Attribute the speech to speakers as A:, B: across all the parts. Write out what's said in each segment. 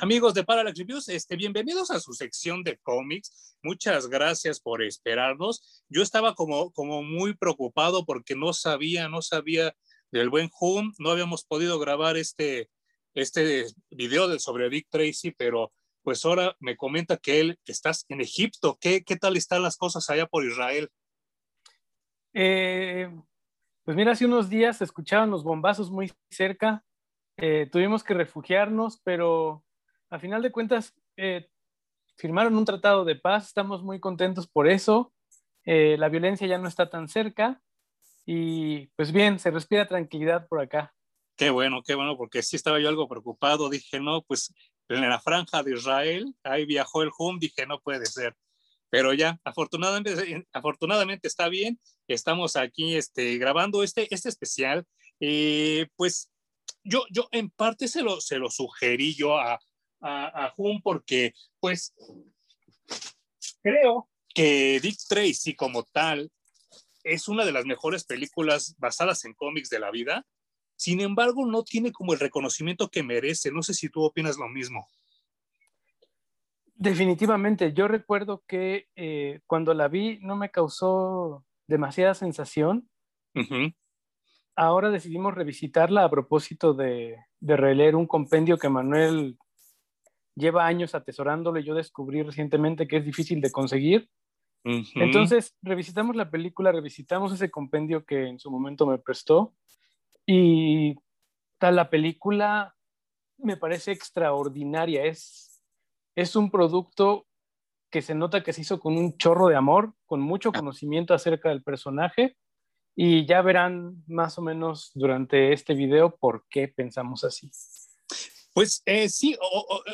A: Amigos de Parallax Reviews, este, bienvenidos a su sección de cómics. Muchas gracias por esperarnos. Yo estaba como, muy preocupado porque no sabía, no sabía del buen Hum. No habíamos podido grabar este, este video de, sobre Dick Tracy, pero pues ahora me comenta que él estás en Egipto. ¿Qué, tal están las cosas allá por Israel?
B: Eh, pues mira, hace unos días escuchaban los bombazos muy cerca eh, tuvimos que refugiarnos, pero a final de cuentas eh, firmaron un tratado de paz, estamos muy contentos por eso, eh, la violencia ya no está tan cerca y pues bien, se respira tranquilidad por acá.
A: Qué bueno, qué bueno, porque sí estaba yo algo preocupado, dije, no, pues en la franja de Israel, ahí viajó el HUM, dije, no puede ser. Pero ya, afortunadamente, afortunadamente está bien, estamos aquí este, grabando este, este especial. pues yo, yo en parte se lo, se lo sugerí yo a, a, a Jun porque, pues, creo que Dick Tracy como tal es una de las mejores películas basadas en cómics de la vida. Sin embargo, no tiene como el reconocimiento que merece. No sé si tú opinas lo mismo.
B: Definitivamente. Yo recuerdo que eh, cuando la vi no me causó demasiada sensación. Uh ahora decidimos revisitarla a propósito de, releer un compendio que Manuel lleva años atesorándolo y yo descubrí recientemente que es difícil de conseguir. Entonces, revisitamos la película, revisitamos ese compendio que en su momento me prestó y tal la película me parece extraordinaria. Es, es un producto que se nota que se hizo con un chorro de amor, con mucho conocimiento acerca del personaje y ya verán más o menos durante este video por qué pensamos así.
A: Pues eh, sí,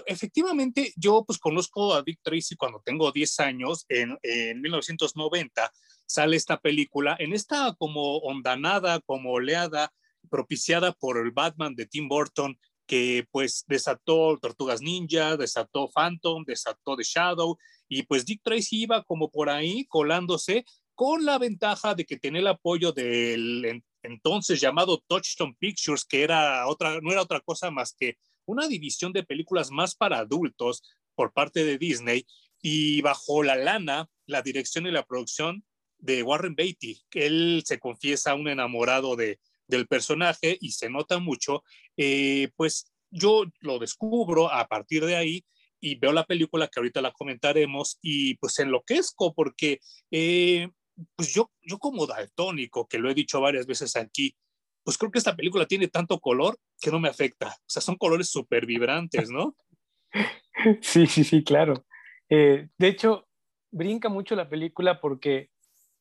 A: efectivamente, yo pues conozco a Dick Tracy cuando tengo 10 años, en, en 1990 sale esta película, en esta como ondanada, como oleada, propiciada por el Batman de Tim Burton, que pues desató Tortugas Ninja, desató Phantom, desató The Shadow, y pues Dick Tracy iba como por ahí colándose con la ventaja de que tenía el apoyo del entonces llamado Touchstone Pictures, que era otra, no era otra cosa más que una división de películas más para adultos por parte de Disney y bajo la lana, la dirección y la producción de Warren Beatty, él se confiesa un enamorado de, del personaje y se nota mucho, eh, pues yo lo descubro a partir de ahí y veo la película que ahorita la comentaremos y pues enloquezco porque eh, pues yo, yo como daltónico, que lo he dicho varias veces aquí, pues creo que esta película tiene tanto color que no me afecta. O sea, son colores súper vibrantes, ¿no?
B: Sí, sí, sí, claro. Eh, de hecho, brinca mucho la película porque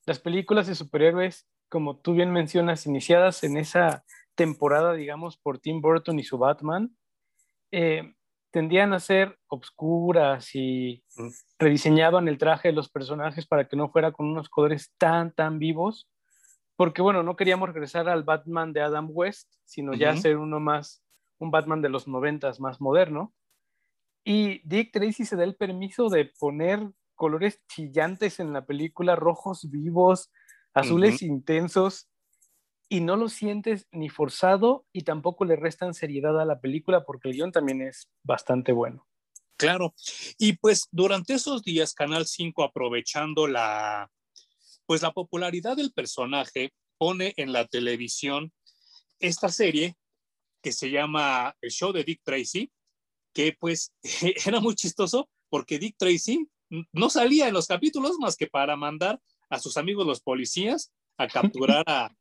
B: las películas de superhéroes, como tú bien mencionas, iniciadas en esa temporada, digamos, por Tim Burton y su Batman, eh, tendían a ser obscuras y rediseñaban el traje de los personajes para que no fuera con unos colores tan, tan vivos, porque bueno, no queríamos regresar al Batman de Adam West, sino ya hacer uno más, un Batman de los noventas más moderno. Y Dick Tracy se da el permiso de poner colores chillantes en la película, rojos vivos, azules intensos, y no lo sientes ni forzado y tampoco le restan seriedad a la película porque el guion también es bastante bueno.
A: Claro. Y pues durante esos días Canal 5 aprovechando la pues la popularidad del personaje pone en la televisión esta serie que se llama El show de Dick Tracy, que pues era muy chistoso porque Dick Tracy no salía en los capítulos más que para mandar a sus amigos los policías a capturar a,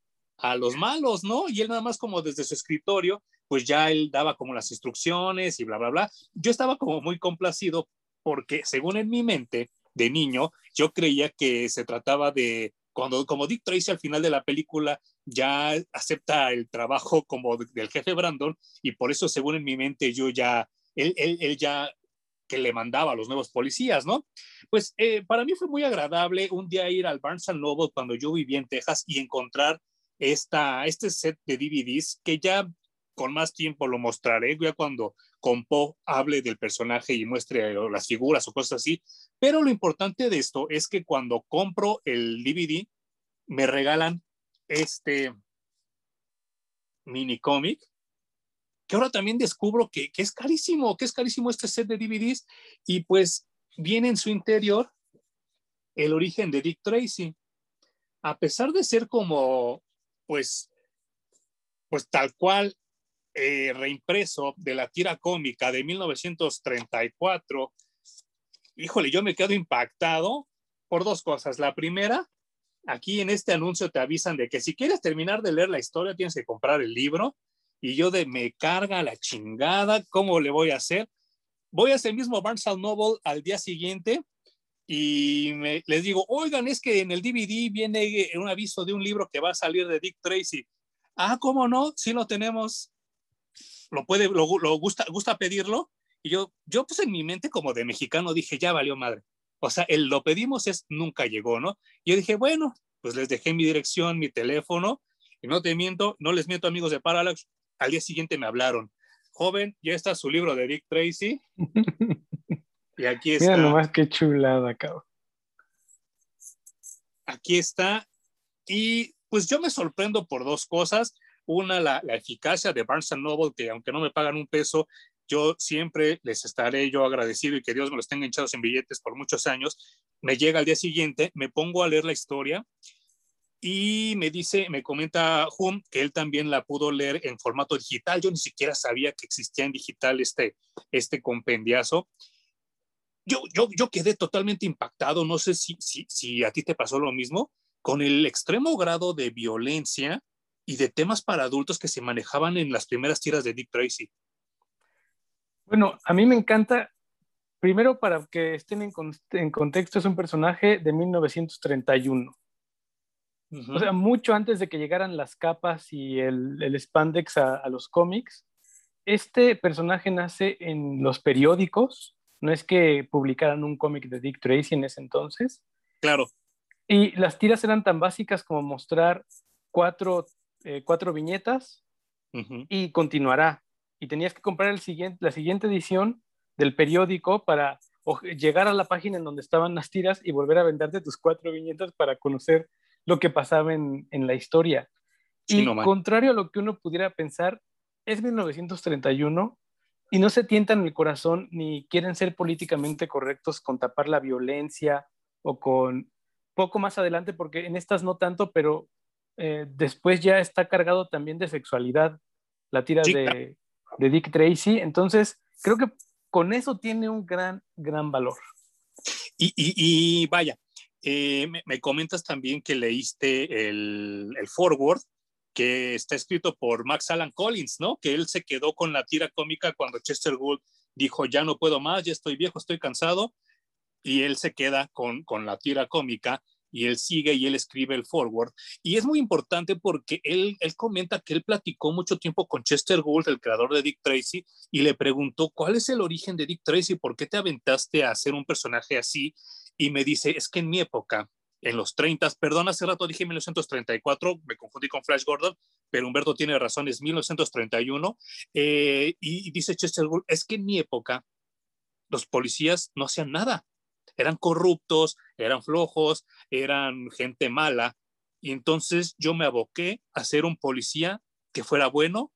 A: a los malos, ¿no? Y él nada más como desde su escritorio, pues ya él daba como las instrucciones y bla, bla, bla. Yo estaba como muy complacido porque según en mi mente de niño, yo creía que se trataba de, cuando como Dick Tracy al final de la película ya acepta el trabajo como del jefe Brandon y por eso según en mi mente yo ya, él, él, ya que le mandaba a los nuevos policías, ¿no? Pues eh, para mí fue muy agradable un día ir al Barnes Noble cuando yo vivía en Texas y encontrar esta, este set de DVDs que ya con más tiempo lo mostraré, ya cuando Compo hable del personaje y muestre las figuras o cosas así. Pero lo importante de esto es que cuando compro el DVD, me regalan este mini cómic que ahora también descubro que, que es carísimo, que es carísimo este set de DVDs y pues viene en su interior el origen de Dick Tracy. A pesar de ser como, pues, pues tal cual eh, reimpreso de la tira cómica de 1934, híjole, yo me quedo impactado por dos cosas. La primera, aquí en este anuncio te avisan de que si quieres terminar de leer la historia tienes que comprar el libro y yo de me carga la chingada, ¿cómo le voy a hacer? Voy a ese mismo Barnes Noble al día siguiente y les digo, oigan, es que en el DVD viene un aviso de un libro que va a salir de Dick Tracy. Ah, ¿cómo no? Sí lo tenemos. Lo puede, lo, gusta, gusta pedirlo. Y yo, yo pues en mi mente como de mexicano dije, ya valió madre. O sea, el lo pedimos es nunca llegó, ¿no? Y yo dije, bueno, pues les dejé mi dirección, mi teléfono, y no te miento, no les miento amigos de Parallax, al día siguiente me hablaron, joven, ya está su libro de Dick Tracy. y aquí está.
B: Mira nomás qué chulada, cabrón.
A: Aquí está. Y pues yo me sorprendo por dos cosas. Una, la, la eficacia de Barnes Noble, que aunque no me pagan un peso, yo siempre les estaré yo agradecido y que Dios me los tenga hinchados en billetes por muchos años. Me llega al día siguiente, me pongo a leer la historia y me dice, me comenta Hum que él también la pudo leer en formato digital. Yo ni siquiera sabía que existía en digital este, este compendiazo. Yo, yo, yo quedé totalmente impactado, no sé si, si, si a ti te pasó lo mismo, con el extremo grado de violencia y de temas para adultos que se manejaban en las primeras tiras de Dick Tracy.
B: Bueno, a mí me encanta, primero para que estén en, en contexto, es un personaje de 1931 o sea, mucho antes de que llegaran las capas y el, el spandex a, los cómics, este personaje nace en los periódicos. No es que publicaran un cómic de Dick Tracy en ese entonces.
A: Claro.
B: Y las tiras eran tan básicas como mostrar cuatro, eh, cuatro viñetas y continuará. Y tenías que comprar el siguiente, la siguiente edición del periódico para llegar a la página en donde estaban las tiras y volver a venderte tus cuatro viñetas para conocer lo que pasaba en, la historia. y contrario a lo que uno pudiera pensar, es 1931 y no se tientan el corazón ni quieren ser políticamente correctos con tapar la violencia o con poco más adelante, porque en estas no tanto, pero eh, después ya está cargado también de sexualidad la tira de, de Dick Tracy. Entonces, creo que con eso tiene un gran, gran valor.
A: Y, y vaya, eh, me, comentas también que leíste el, el, forward que está escrito por Max Alan Collins, ¿no? Que él se quedó con la tira cómica cuando Chester Gould dijo, ya no puedo más, ya estoy viejo, estoy cansado, y él se queda con, con la tira cómica y él sigue y él escribe el forward. Y es muy importante porque él, él comenta que él platicó mucho tiempo con Chester Gould, el creador de Dick Tracy, y le preguntó, ¿cuál es el origen de Dick Tracy? ¿Por qué te aventaste a hacer un personaje así? y me dice, es que en mi época, en los 30, perdón, hace rato dije 1934, me confundí con Flash Gordon, pero Humberto tiene razón, es 1931, eh, y, dice Chester Gould, es que en mi época los policías no hacían nada, eran corruptos, eran flojos, eran gente mala, y entonces yo me aboqué a ser un policía que fuera bueno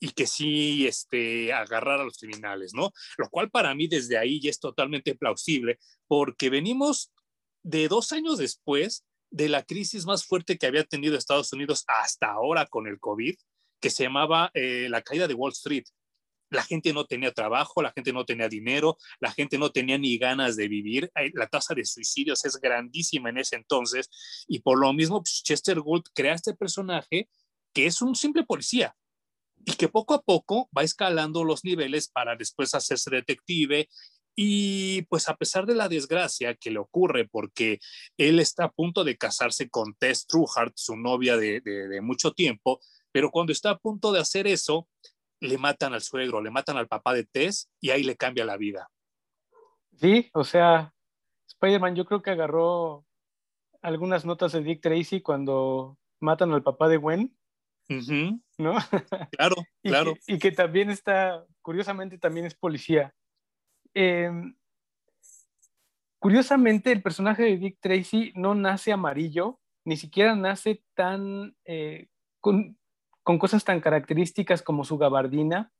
A: y que sí este, agarrar a los criminales, ¿no? Lo cual para mí desde ahí ya es totalmente plausible, porque venimos de dos años después de la crisis más fuerte que había tenido Estados Unidos hasta ahora con el COVID, que se llamaba eh, la caída de Wall Street. La gente no tenía trabajo, la gente no tenía dinero, la gente no tenía ni ganas de vivir. La tasa de suicidios es grandísima en ese entonces y por lo mismo pues, Chester Gould crea este personaje que es un simple policía, y que poco a poco va escalando los niveles para después hacerse detective y pues a pesar de la desgracia que le ocurre porque él está a punto de casarse con Tess Truhart, su novia de, de, mucho tiempo, pero cuando está a punto de hacer eso, le matan al suegro, le matan al papá de Tess y ahí le cambia la vida.
B: Sí, o sea, Spider-Man yo creo que agarró algunas notas de Dick Tracy cuando matan al papá de Gwen ¿No?
A: Claro, claro.
B: y que también está, curiosamente, también es policía. Em, curiosamente, el personaje de Dick Tracy no nace amarillo, ni siquiera nace tan, eh, con, cosas tan características como su gabardina.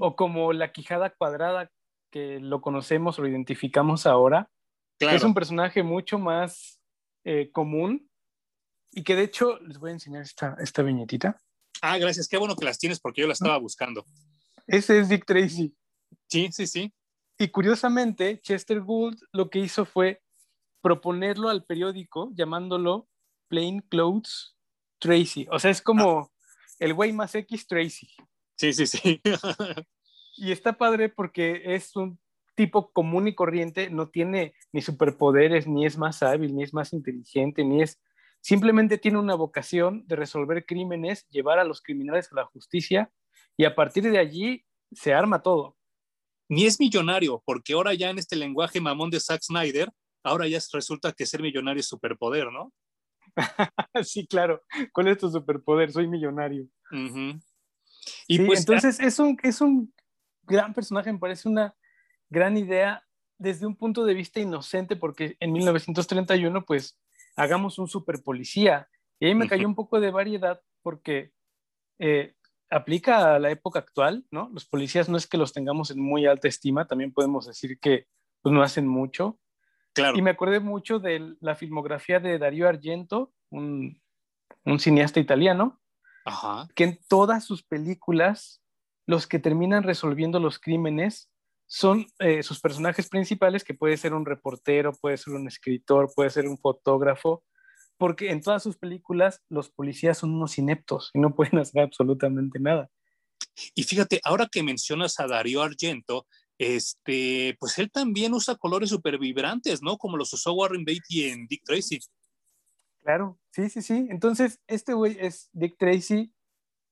B: o como la Quijada Cuadrada, que lo conocemos o lo identificamos ahora, es un personaje mucho más eh, común y que de hecho les voy a enseñar esta, esta viñetita.
A: Ah, gracias, qué bueno que las tienes porque yo las estaba buscando.
B: Ese es Dick Tracy.
A: Sí, sí, sí.
B: Y curiosamente, Chester Gould lo que hizo fue proponerlo al periódico llamándolo Plain Clothes Tracy. O sea, es como el güey más X Tracy.
A: Sí, sí, sí.
B: y está padre porque es un tipo común y corriente, no tiene ni superpoderes, ni es más hábil, ni es más inteligente, ni es... Simplemente tiene una vocación de resolver crímenes, llevar a los criminales a la justicia y a partir de allí se arma todo.
A: Ni es millonario, porque ahora ya en este lenguaje mamón de Zack Snyder, ahora ya resulta que ser millonario es superpoder, ¿no?
B: sí, claro. ¿Cuál es tu superpoder? Soy millonario. Y pues, entonces es un, es un gran personaje, me parece una gran idea desde un punto de vista inocente, porque en 1931, pues, hagamos un super policía. Y ahí me cayó un poco de variedad porque eh, aplica a la época actual, ¿no? Los policías no es que los tengamos en muy alta estima, también podemos decir que pues, no hacen mucho. Claro. Y me acordé mucho de la filmografía de Dario Argento, un, un cineasta italiano, que en todas sus películas, los que terminan resolviendo los crímenes son eh, sus personajes principales, que puede ser un reportero, puede ser un escritor, puede ser un fotógrafo, porque en todas sus películas los policías son unos ineptos y no pueden hacer absolutamente nada.
A: Y fíjate, ahora que mencionas a Darío Argento, este, pues él también usa colores súper vibrantes, ¿no? Como los usó Warren Beatty en Dick Tracy.
B: Claro, sí, sí, sí. Entonces, este güey es Dick Tracy,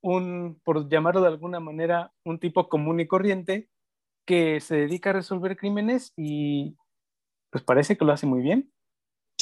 B: un, por llamarlo de alguna manera, un tipo común y corriente, que se dedica a resolver crímenes y pues parece que lo hace muy bien.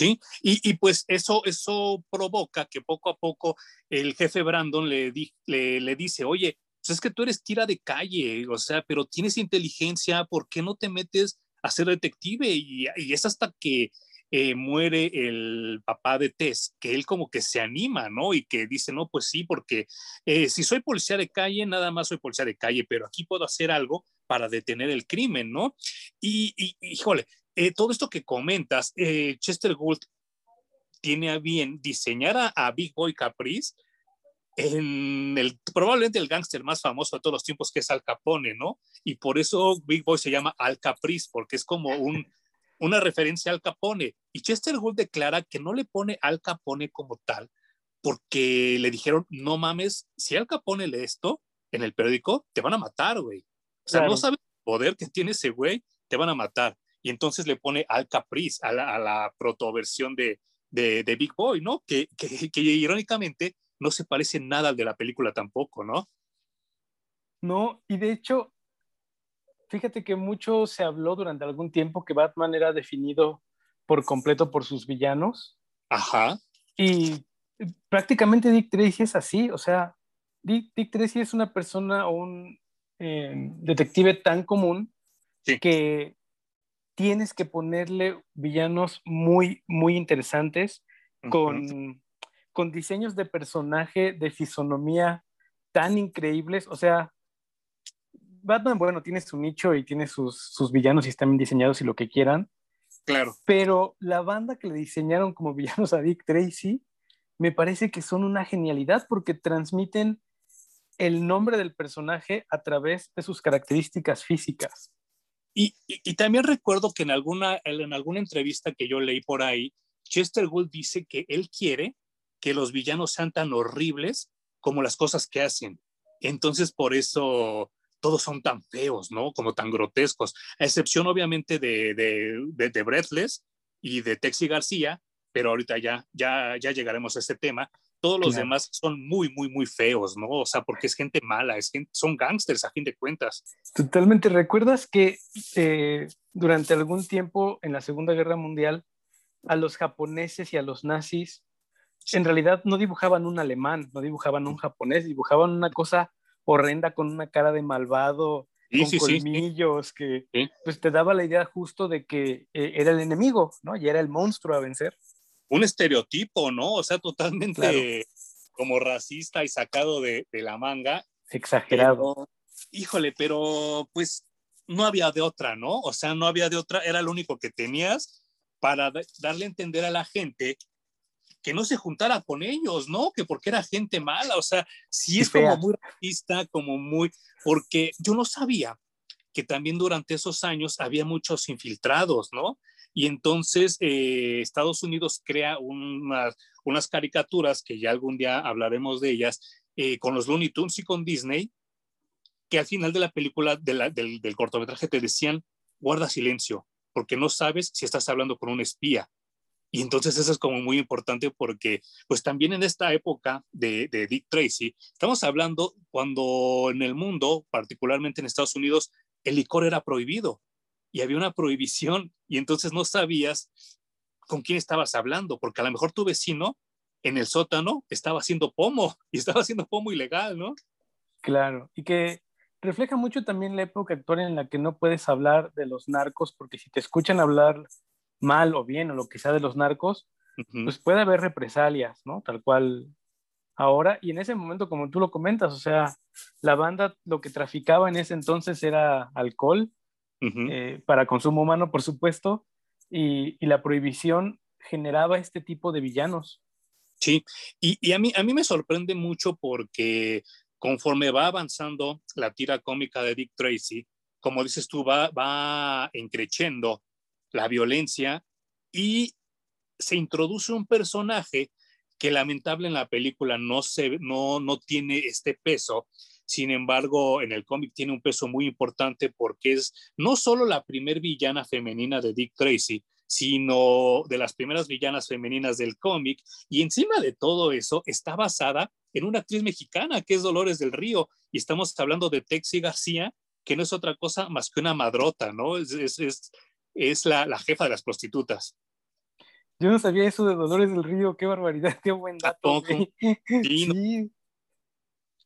A: Sí, y, pues eso, eso provoca que poco a poco el jefe Brandon le, le, dice, oye, pues es que tú eres tira de calle, o sea, pero tienes inteligencia, ¿por qué no te metes a ser detective? Y, es hasta que eh, muere el papá de Tess, que él como que se anima, ¿no? Y que dice, no, pues sí, porque eh, si soy policía de calle, nada más soy policía de calle, pero aquí puedo hacer algo para detener el crimen, ¿no? Y, y híjole, eh, todo esto que comentas, eh, Chester Gould tiene a bien diseñar a, Big Boy Caprice en el, probablemente el gángster más famoso de todos los tiempos, que es Al Capone, ¿no? Y por eso Big Boy se llama Al Caprice, porque es como un, una referencia al Capone. Y Chester Gould declara que no le pone Al Capone como tal, porque le dijeron, no mames, si Al Capone lee esto en el periódico, te van a matar, güey. O sea, no sabes el poder que tiene ese güey, te van a matar. Y entonces le pone al Caprice, a la, a la protoversión de, de, Big Boy, ¿no? Que, que, irónicamente no se parece nada al de la película tampoco, ¿no?
B: No, y de hecho, fíjate que mucho se habló durante algún tiempo que Batman era definido por completo por sus villanos.
A: Ajá.
B: Y prácticamente Dick Tracy es así, o sea, Dick, Dick Tracy es una persona o un eh, detective tan común que tienes que ponerle villanos muy, muy interesantes con, con diseños de personaje, de fisonomía tan increíbles. O sea, Batman, bueno, tiene su nicho y tiene sus, sus villanos y están bien diseñados y lo que quieran.
A: Claro.
B: Pero la banda que le diseñaron como villanos a Dick Tracy, me parece que son una genialidad porque transmiten el nombre del personaje a través de sus características físicas.
A: Y, y, también recuerdo que en alguna, en alguna entrevista que yo leí por ahí, Chester Gould dice que él quiere que los villanos sean tan horribles como las cosas que hacen. Entonces, por eso todos son tan feos, ¿no? Como tan grotescos, a excepción obviamente de, de, de, de Breathless y de Texi García, pero ahorita ya, ya, ya llegaremos a ese tema todos los demás son muy, muy, muy feos, ¿no? O sea, porque es gente mala, es son gángsters a fin de cuentas.
B: Totalmente. ¿Recuerdas que eh, durante algún tiempo en la Segunda Guerra Mundial a los japoneses y a los nazis en realidad no dibujaban un alemán, no dibujaban un japonés, dibujaban una cosa horrenda con una cara de malvado, con colmillos, que pues te daba la idea justo de que eh, era el enemigo, ¿no? Y era el monstruo a vencer
A: un estereotipo, ¿no? O sea, totalmente como racista y sacado de, la manga.
B: Exagerado.
A: híjole, pero pues no había de otra, ¿no? O sea, no había de otra, era lo único que tenías para darle a entender a la gente que no se juntara con ellos, ¿no? Que porque era gente mala, o sea, sí es como muy racista, como muy, porque yo no sabía que también durante esos años había muchos infiltrados, ¿no? Y entonces eh, Estados Unidos crea unas, caricaturas, que ya algún día hablaremos de ellas, eh, con los Looney Tunes y con Disney, que al final de la película, del, del cortometraje, te decían, guarda silencio, porque no sabes si estás hablando con un espía. Y entonces eso es como muy importante porque pues también en esta época de, de, Dick Tracy, estamos hablando cuando en el mundo, particularmente en Estados Unidos, el licor era prohibido y había una prohibición y entonces no sabías con quién estabas hablando, porque a lo mejor tu vecino en el sótano estaba haciendo pomo y estaba haciendo pomo ilegal, ¿no?
B: Claro, y que refleja mucho también la época actual en la que no puedes hablar de los narcos, porque si te escuchan hablar mal o bien o lo que sea de los narcos, pues puede haber represalias, ¿no? Tal cual ahora. Y en ese momento, como tú lo comentas, o sea, la banda lo que traficaba en ese entonces era alcohol eh, para consumo humano, por supuesto, y, y, la prohibición generaba este tipo de villanos.
A: Sí, y, y, a, mí, a mí me sorprende mucho porque conforme va avanzando la tira cómica de Dick Tracy, como dices tú, va, va la violencia y se introduce un personaje que lamentable en la película no, se, no, no tiene este peso, sin embargo en el cómic tiene un peso muy importante porque es no solo la primer villana femenina de Dick Tracy, sino de las primeras villanas femeninas del cómic, y encima de todo eso está basada en una actriz mexicana que es Dolores del Río, y estamos hablando de Texi García, que no es otra cosa más que una madrota, ¿no? Es, es, es la, la, jefa de las prostitutas.
B: Yo no sabía eso de Dolores del Río, qué barbaridad, qué buen dato. Sí, sí.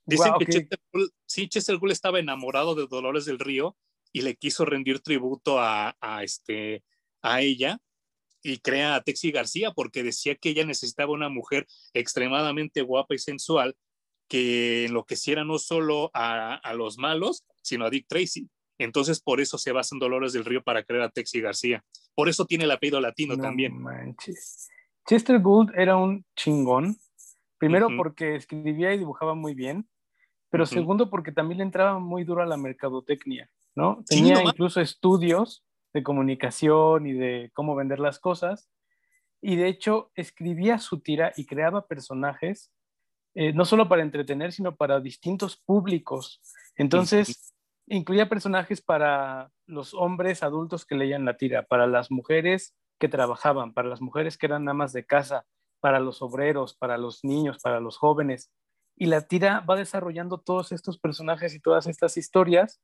A: Dicen que Chester, Gould, sí, Chester Gould estaba enamorado de Dolores del Río y le quiso rendir tributo a, a, este, a ella y crea a Texi García porque decía que ella necesitaba una mujer extremadamente guapa y sensual que enloqueciera no solo a, a los malos, sino a Dick Tracy. Entonces, por eso se basa en Dolores del Río para crear a Texi García. Por eso tiene el apellido latino también.
B: Manches. Chester Gould era un chingón. Primero porque escribía y dibujaba muy bien, pero segundo porque también le entraba muy duro a la mercadotecnia, ¿no? Tenía incluso estudios de comunicación y de cómo vender las cosas. Y de hecho escribía su tira y creaba personajes, eh, no solo para entretener, sino para distintos públicos. Entonces, incluía personajes para los hombres adultos que leían la tira, para las mujeres que trabajaban, para las mujeres que eran amas de casa, para los obreros, para los niños, para los jóvenes. Y la tira va desarrollando todos estos personajes y todas estas historias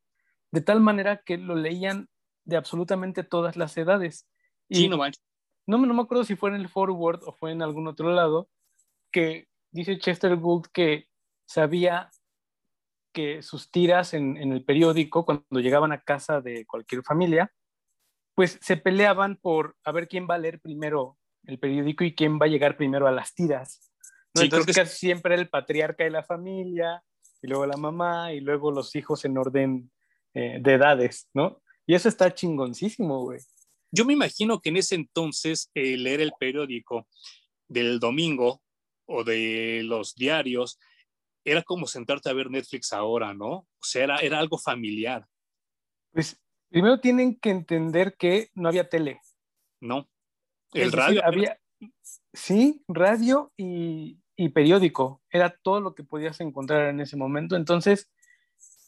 B: de tal manera que lo leían de absolutamente todas las edades.
A: Y no,
B: no, no me acuerdo si fue en el forward o fue en algún otro lado, que dice Chester Gould que sabía que sus tiras en, el periódico, cuando llegaban a casa de cualquier familia, pues se peleaban por a ver quién va a leer primero el periódico y quién va a llegar primero a las tiras. Entonces casi siempre el patriarca de la familia, y luego la mamá, y luego los hijos en orden eh, de edades, ¿no? Y eso está chingoncísimo, güey.
A: Yo me imagino que en ese entonces eh, leer el periódico del domingo o de los diarios era como sentarte a ver Netflix ahora, ¿no? O sea, era, era algo familiar.
B: Pues primero tienen que entender que no había tele.
A: No. El radio.
B: había, sí, radio y, y, periódico. Era todo lo que podías encontrar en ese momento. Entonces,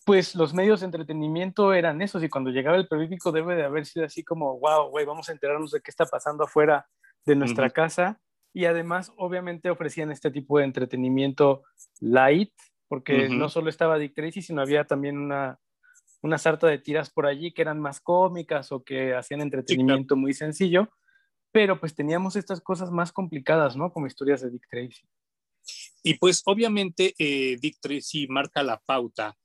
B: pues los medios de entretenimiento eran esos. Y cuando llegaba el periódico debe de haber sido así como, wow, güey, vamos a enterarnos de qué está pasando afuera de nuestra casa y además obviamente ofrecían este tipo de entretenimiento light, porque no solo estaba Dick Tracy, sino había también una, una sarta de tiras por allí que eran más cómicas o que hacían entretenimiento muy sencillo, pero pues teníamos estas cosas más complicadas, ¿no? Como historias de Dick Tracy.
A: Y pues obviamente eh, Dick Tracy marca la pauta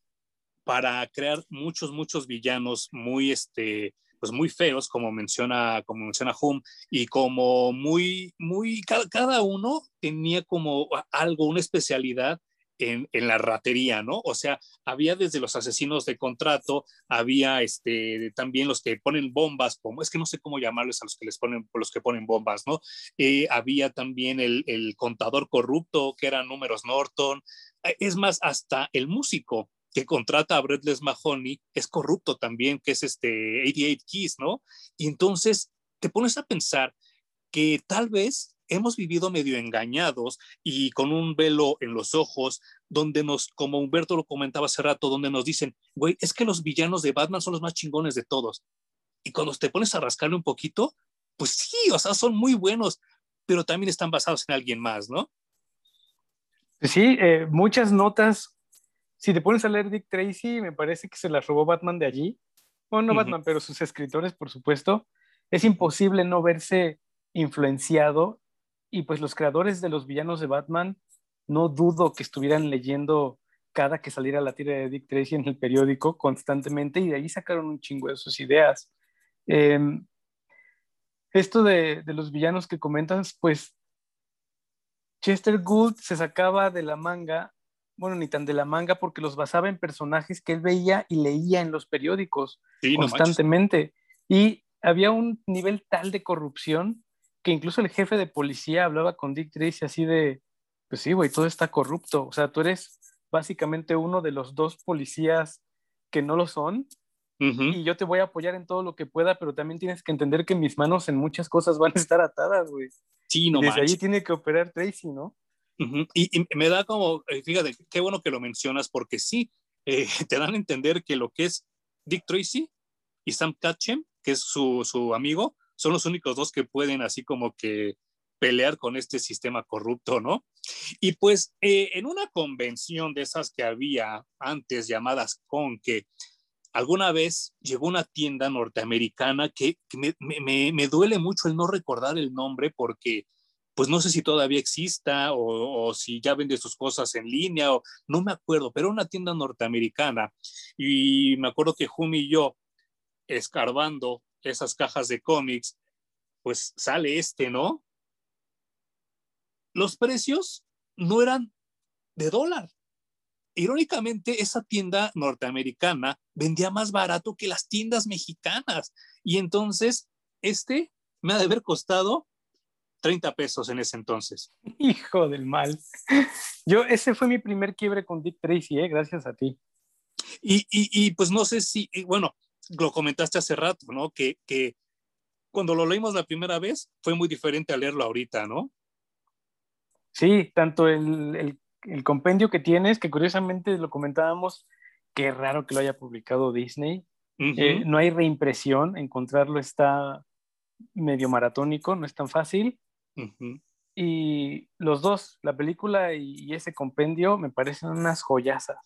A: para crear muchos, muchos villanos muy, este, pues muy feos, como menciona, como menciona Hum, y como muy, muy, cada, uno tenía como algo, una especialidad en, la ratería, ¿no? O sea, había desde los asesinos de contrato, había este, también los que ponen bombas, como, es que no sé cómo llamarles a los que les ponen, los que ponen bombas, ¿no? Eh, había también el, contador corrupto, que era Números Norton, eh, es más, hasta el músico que contrata a Breathless Mahoney es corrupto también, que es este 88 Keys, ¿no? Y entonces te pones a pensar que tal vez hemos vivido medio engañados y con un velo en los ojos, donde nos, como Humberto lo comentaba hace rato, donde nos dicen, güey, es que los villanos de Batman son los más chingones de todos. Y cuando te pones a rascarle un poquito, pues sí, o sea, son muy buenos, pero también están basados en alguien más, ¿no?
B: Sí, eh, muchas notas. Si te pones a leer Dick Tracy, me parece que se las robó Batman de allí. Bueno, no Batman, pero sus escritores, por supuesto. Es imposible no verse influenciado y pues los creadores de los villanos de Batman, no dudo que estuvieran leyendo cada que saliera la tira de Dick Tracy en el periódico constantemente y de ahí sacaron un chingo de sus ideas. Em, esto de, de, los villanos que comentas, pues Chester Gould se sacaba de la manga, bueno, ni tan de la manga porque los basaba en personajes que él veía y leía en los periódicos constantemente. y había un nivel tal de corrupción que incluso el jefe de policía hablaba con Dick Tracy así de, pues sí, güey, todo está corrupto. O sea, tú eres básicamente uno de los dos policías que no lo son. Y yo te voy a apoyar en todo lo que pueda, pero también tienes que entender que mis manos en muchas cosas van a estar atadas, güey.
A: Sí, no
B: Desde ahí tiene que operar Tracy, ¿no?
A: y, me da como, eh, fíjate, qué bueno que lo mencionas, porque sí, eh, te dan a entender que lo que es Dick Tracy y Sam Katchem, que es su, su amigo, son los únicos dos que pueden así como que pelear con este sistema corrupto, ¿no? Y pues eh, en una convención de esas que había antes llamadas con que alguna vez llegó una tienda norteamericana que, me, me, me, duele mucho el no recordar el nombre porque pues no sé si todavía exista o, o, si ya vende sus cosas en línea o no me acuerdo, pero una tienda norteamericana y me acuerdo que Jumi y yo escarbando esas cajas de cómics, pues sale este, ¿no? Los precios no eran de dólar. Irónicamente, esa tienda norteamericana vendía más barato que las tiendas mexicanas. Y entonces, este me ha de haber costado 30 pesos en ese entonces.
B: Hijo del mal. Yo, ese fue mi primer quiebre con Dick Tracy, ¿eh? gracias a ti.
A: Y, y, y pues no sé si, bueno, lo comentaste hace rato, ¿no? Que, que cuando lo leímos la primera vez fue muy diferente a leerlo ahorita, ¿no?
B: Sí, tanto el, el, el compendio que tienes, que curiosamente lo comentábamos, qué raro que lo haya publicado Disney. eh, no hay reimpresión, encontrarlo está medio maratónico, no es tan fácil. Y los dos, la película y, ese compendio, me parecen unas joyasas.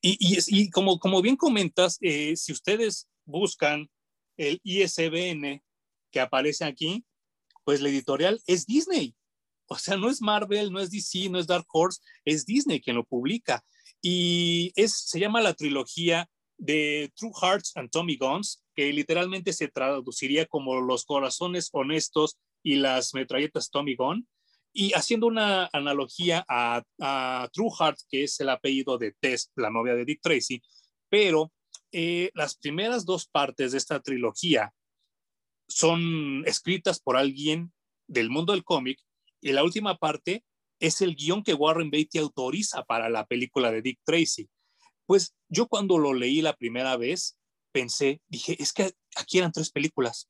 A: Y, como, bien comentas, eh, si ustedes buscan el ISBN que aparece aquí, pues la editorial es Disney. O sea, no es Marvel, no es DC, no es Dark Horse, es Disney quien lo publica. Y se llama la trilogía de True Hearts and Tommy Guns, que literalmente se traduciría como los corazones honestos y las metralletas Tommy Gun. Y haciendo una analogía a, True Heart, que es el apellido de Tess, la novia de Dick Tracy, pero eh, las primeras dos partes de esta trilogía son escritas por alguien del mundo del cómic y la última parte es el guion que Warren Beatty autoriza para la película de Dick Tracy. Pues yo cuando lo leí la primera vez pensé, dije, es que aquí eran tres películas.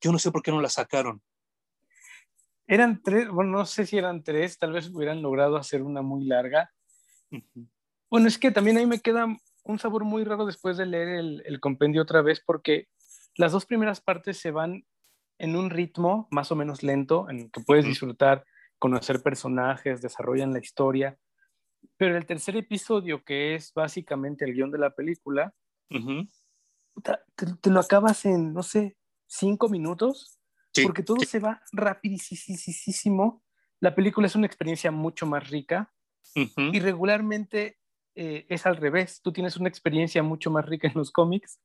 A: Yo no sé por qué no las sacaron.
B: Eran tres, bueno, no sé si eran tres, tal vez hubieran logrado hacer una muy larga. Bueno, es que también ahí me queda un sabor muy raro después de leer el, compendio otra vez, porque las dos primeras partes se van en un ritmo más o menos lento, en el que puedes disfrutar, conocer personajes, desarrollan la historia. Pero el tercer episodio, que es básicamente el guion de la película, te, lo acabas en, no sé, cinco minutos porque todo se va rapidísimo. La película es una experiencia mucho más rica y regularmente eh, es al revés. Tú tienes una experiencia mucho más rica en los cómics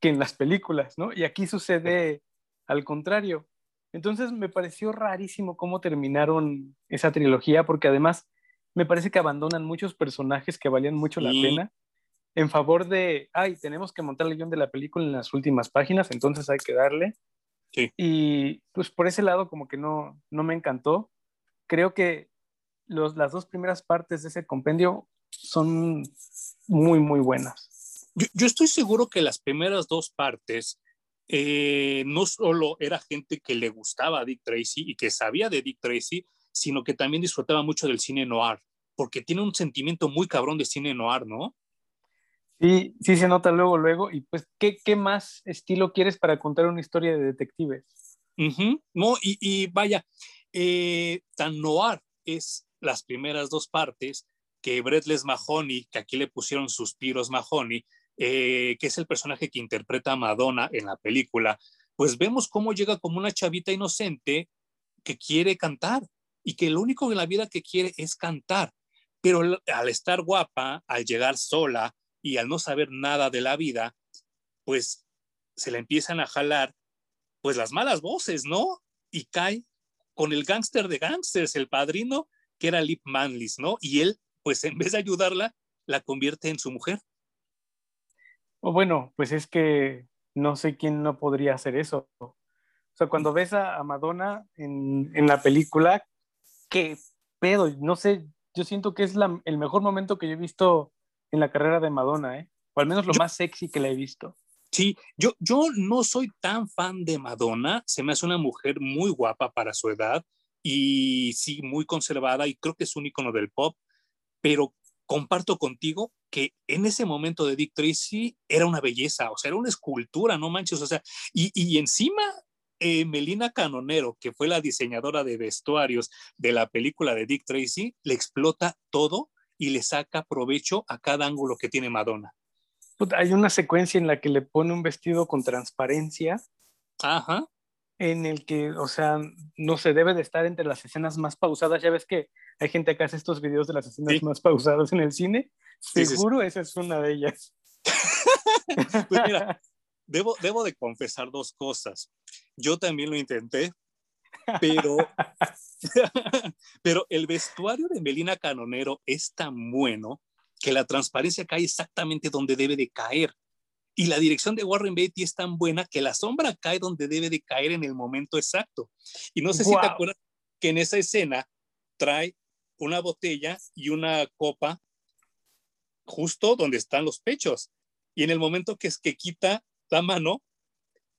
B: que en las películas, ¿no? Y aquí sucede al contrario. Entonces me pareció rarísimo cómo terminaron esa trilogía, porque además me parece que abandonan muchos personajes que valían mucho la pena en favor de, ay, tenemos que montar el guion de la película en las últimas páginas, entonces hay que darle.
A: Sí.
B: Y pues por ese lado como que no, no me encantó. Creo que los, las dos primeras partes de ese compendio son muy, muy buenas.
A: Yo, estoy seguro que las primeras dos partes eh, no solo era gente que le gustaba a Dick Tracy y que sabía de Dick Tracy, sino que también disfrutaba mucho del cine noir, porque tiene un sentimiento muy cabrón de cine noir, ¿no?
B: Sí, sí se nota luego, luego. Y pues, ¿qué, qué más estilo quieres para contar una historia de detectives?
A: No, y, vaya, eh, tan noir es las primeras dos partes que Breathless Mahoney, que aquí le pusieron suspiros Mahoney, eh, que es el personaje que interpreta a Madonna en la película, pues vemos cómo llega como una chavita inocente que quiere cantar y que lo único en la vida que quiere es cantar. Pero al estar guapa, al llegar sola y al no saber nada de la vida, pues se le empiezan a jalar pues las malas voces, ¿no? Y cae con el gángster de gángsters, el padrino, que era Lip Manlis, ¿no? Y él, pues en vez de ayudarla, la convierte en su mujer.
B: O bueno, pues es que no sé quién no podría hacer eso. O sea, cuando ves a, Madonna en, la película, qué pedo, no sé, yo siento que es el mejor momento que yo he visto en la carrera de Madonna, ¿eh? O al menos lo más sexy que la he visto.
A: Sí, yo, yo no soy tan fan de Madonna, se me hace una mujer muy guapa para su edad y sí, muy conservada y creo que es un icono del pop, pero comparto contigo que en ese momento de Dick Tracy era una belleza, o sea, era una escultura, no manches, o sea, y, y encima eh, Melina Canonero, que fue la diseñadora de vestuarios de la película de Dick Tracy, le explota todo y le saca provecho a cada ángulo que tiene Madonna.
B: Hay una secuencia en la que le pone un vestido con transparencia.
A: Ajá.
B: En el que, o sea, no se debe de estar entre las escenas más pausadas. Ya ves que hay gente que hace estos videos de las escenas más pausadas en el cine. Seguro esa es una de ellas.
A: pues mira, debo, debo de confesar dos cosas. Yo también lo intenté, pero, pero el vestuario de Melina Canonero es tan bueno que la transparencia cae exactamente donde debe de caer. Y la dirección de Warren Beatty es tan buena que la sombra cae donde debe de caer en el momento exacto. Y no sé si te acuerdas que en esa escena trae una botella y una copa justo donde están los pechos. Y en el momento que es que quita la mano,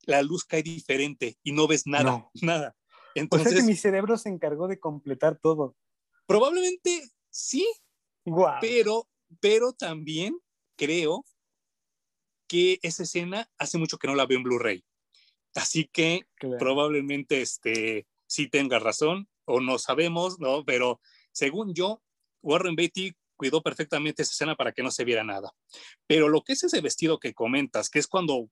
A: la luz cae diferente y no ves nada, nada.
B: Entonces, o que mi cerebro se encargó de completar todo.
A: Probablemente sí, pero, pero también creo que esa escena hace mucho que no la veo en Blu-ray. Así que probablemente este, sí tenga razón o no sabemos, ¿no? Pero según yo, Warren Beatty cuidó perfectamente esa escena para que no se viera nada. Pero lo que es ese vestido que comentas, que es cuando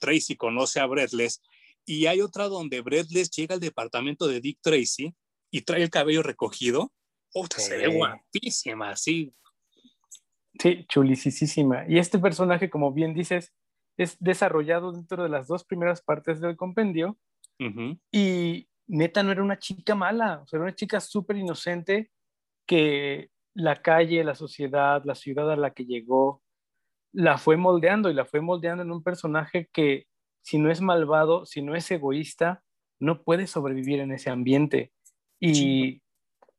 A: Tracy conoce a Breathless, y hay otra donde Breathless llega al departamento de Dick Tracy y trae el cabello recogido. Otra se ve guapísima, sí.
B: Sí, chulisísima. Y este personaje, como bien dices, es desarrollado dentro de las dos primeras partes del compendio. Y neta no era una chica mala, o sea, era una chica súper inocente que la calle, la sociedad, la ciudad a la que llegó, la fue moldeando y la fue moldeando en un personaje que si no es malvado, si no es egoísta, no puede sobrevivir en ese ambiente. Y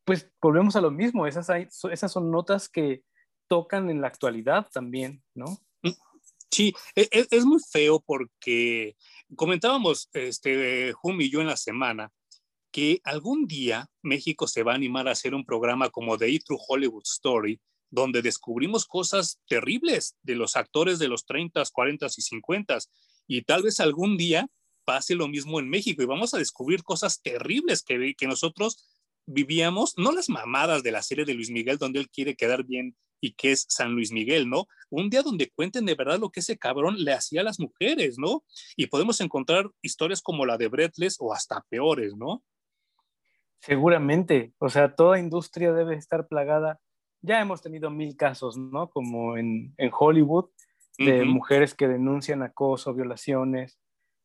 B: pues volvemos a lo mismo, esas, esas son notas que tocan en la actualidad también, ¿no?
A: Sí, es, e, es muy feo porque comentábamos, este, Jum y yo en la semana, que algún día México se va a animar a hacer un programa como The True Hollywood Story, donde descubrimos cosas terribles de los actores de los 30, 40 y 50 y tal vez algún día pase lo mismo en México y vamos a descubrir cosas terribles que, que nosotros vivíamos, no las mamadas de la serie de Luis Miguel donde él quiere quedar bien y que es San Luis Miguel, ¿no? Un día donde cuenten de verdad lo que ese cabrón le hacía a las mujeres, ¿no? Y podemos encontrar historias como la de Breathless o hasta peores, ¿no?
B: Seguramente, o sea, toda industria debe estar plagada. Ya hemos tenido mil casos, ¿no? Como en, Hollywood, de mujeres que denuncian acoso, violaciones.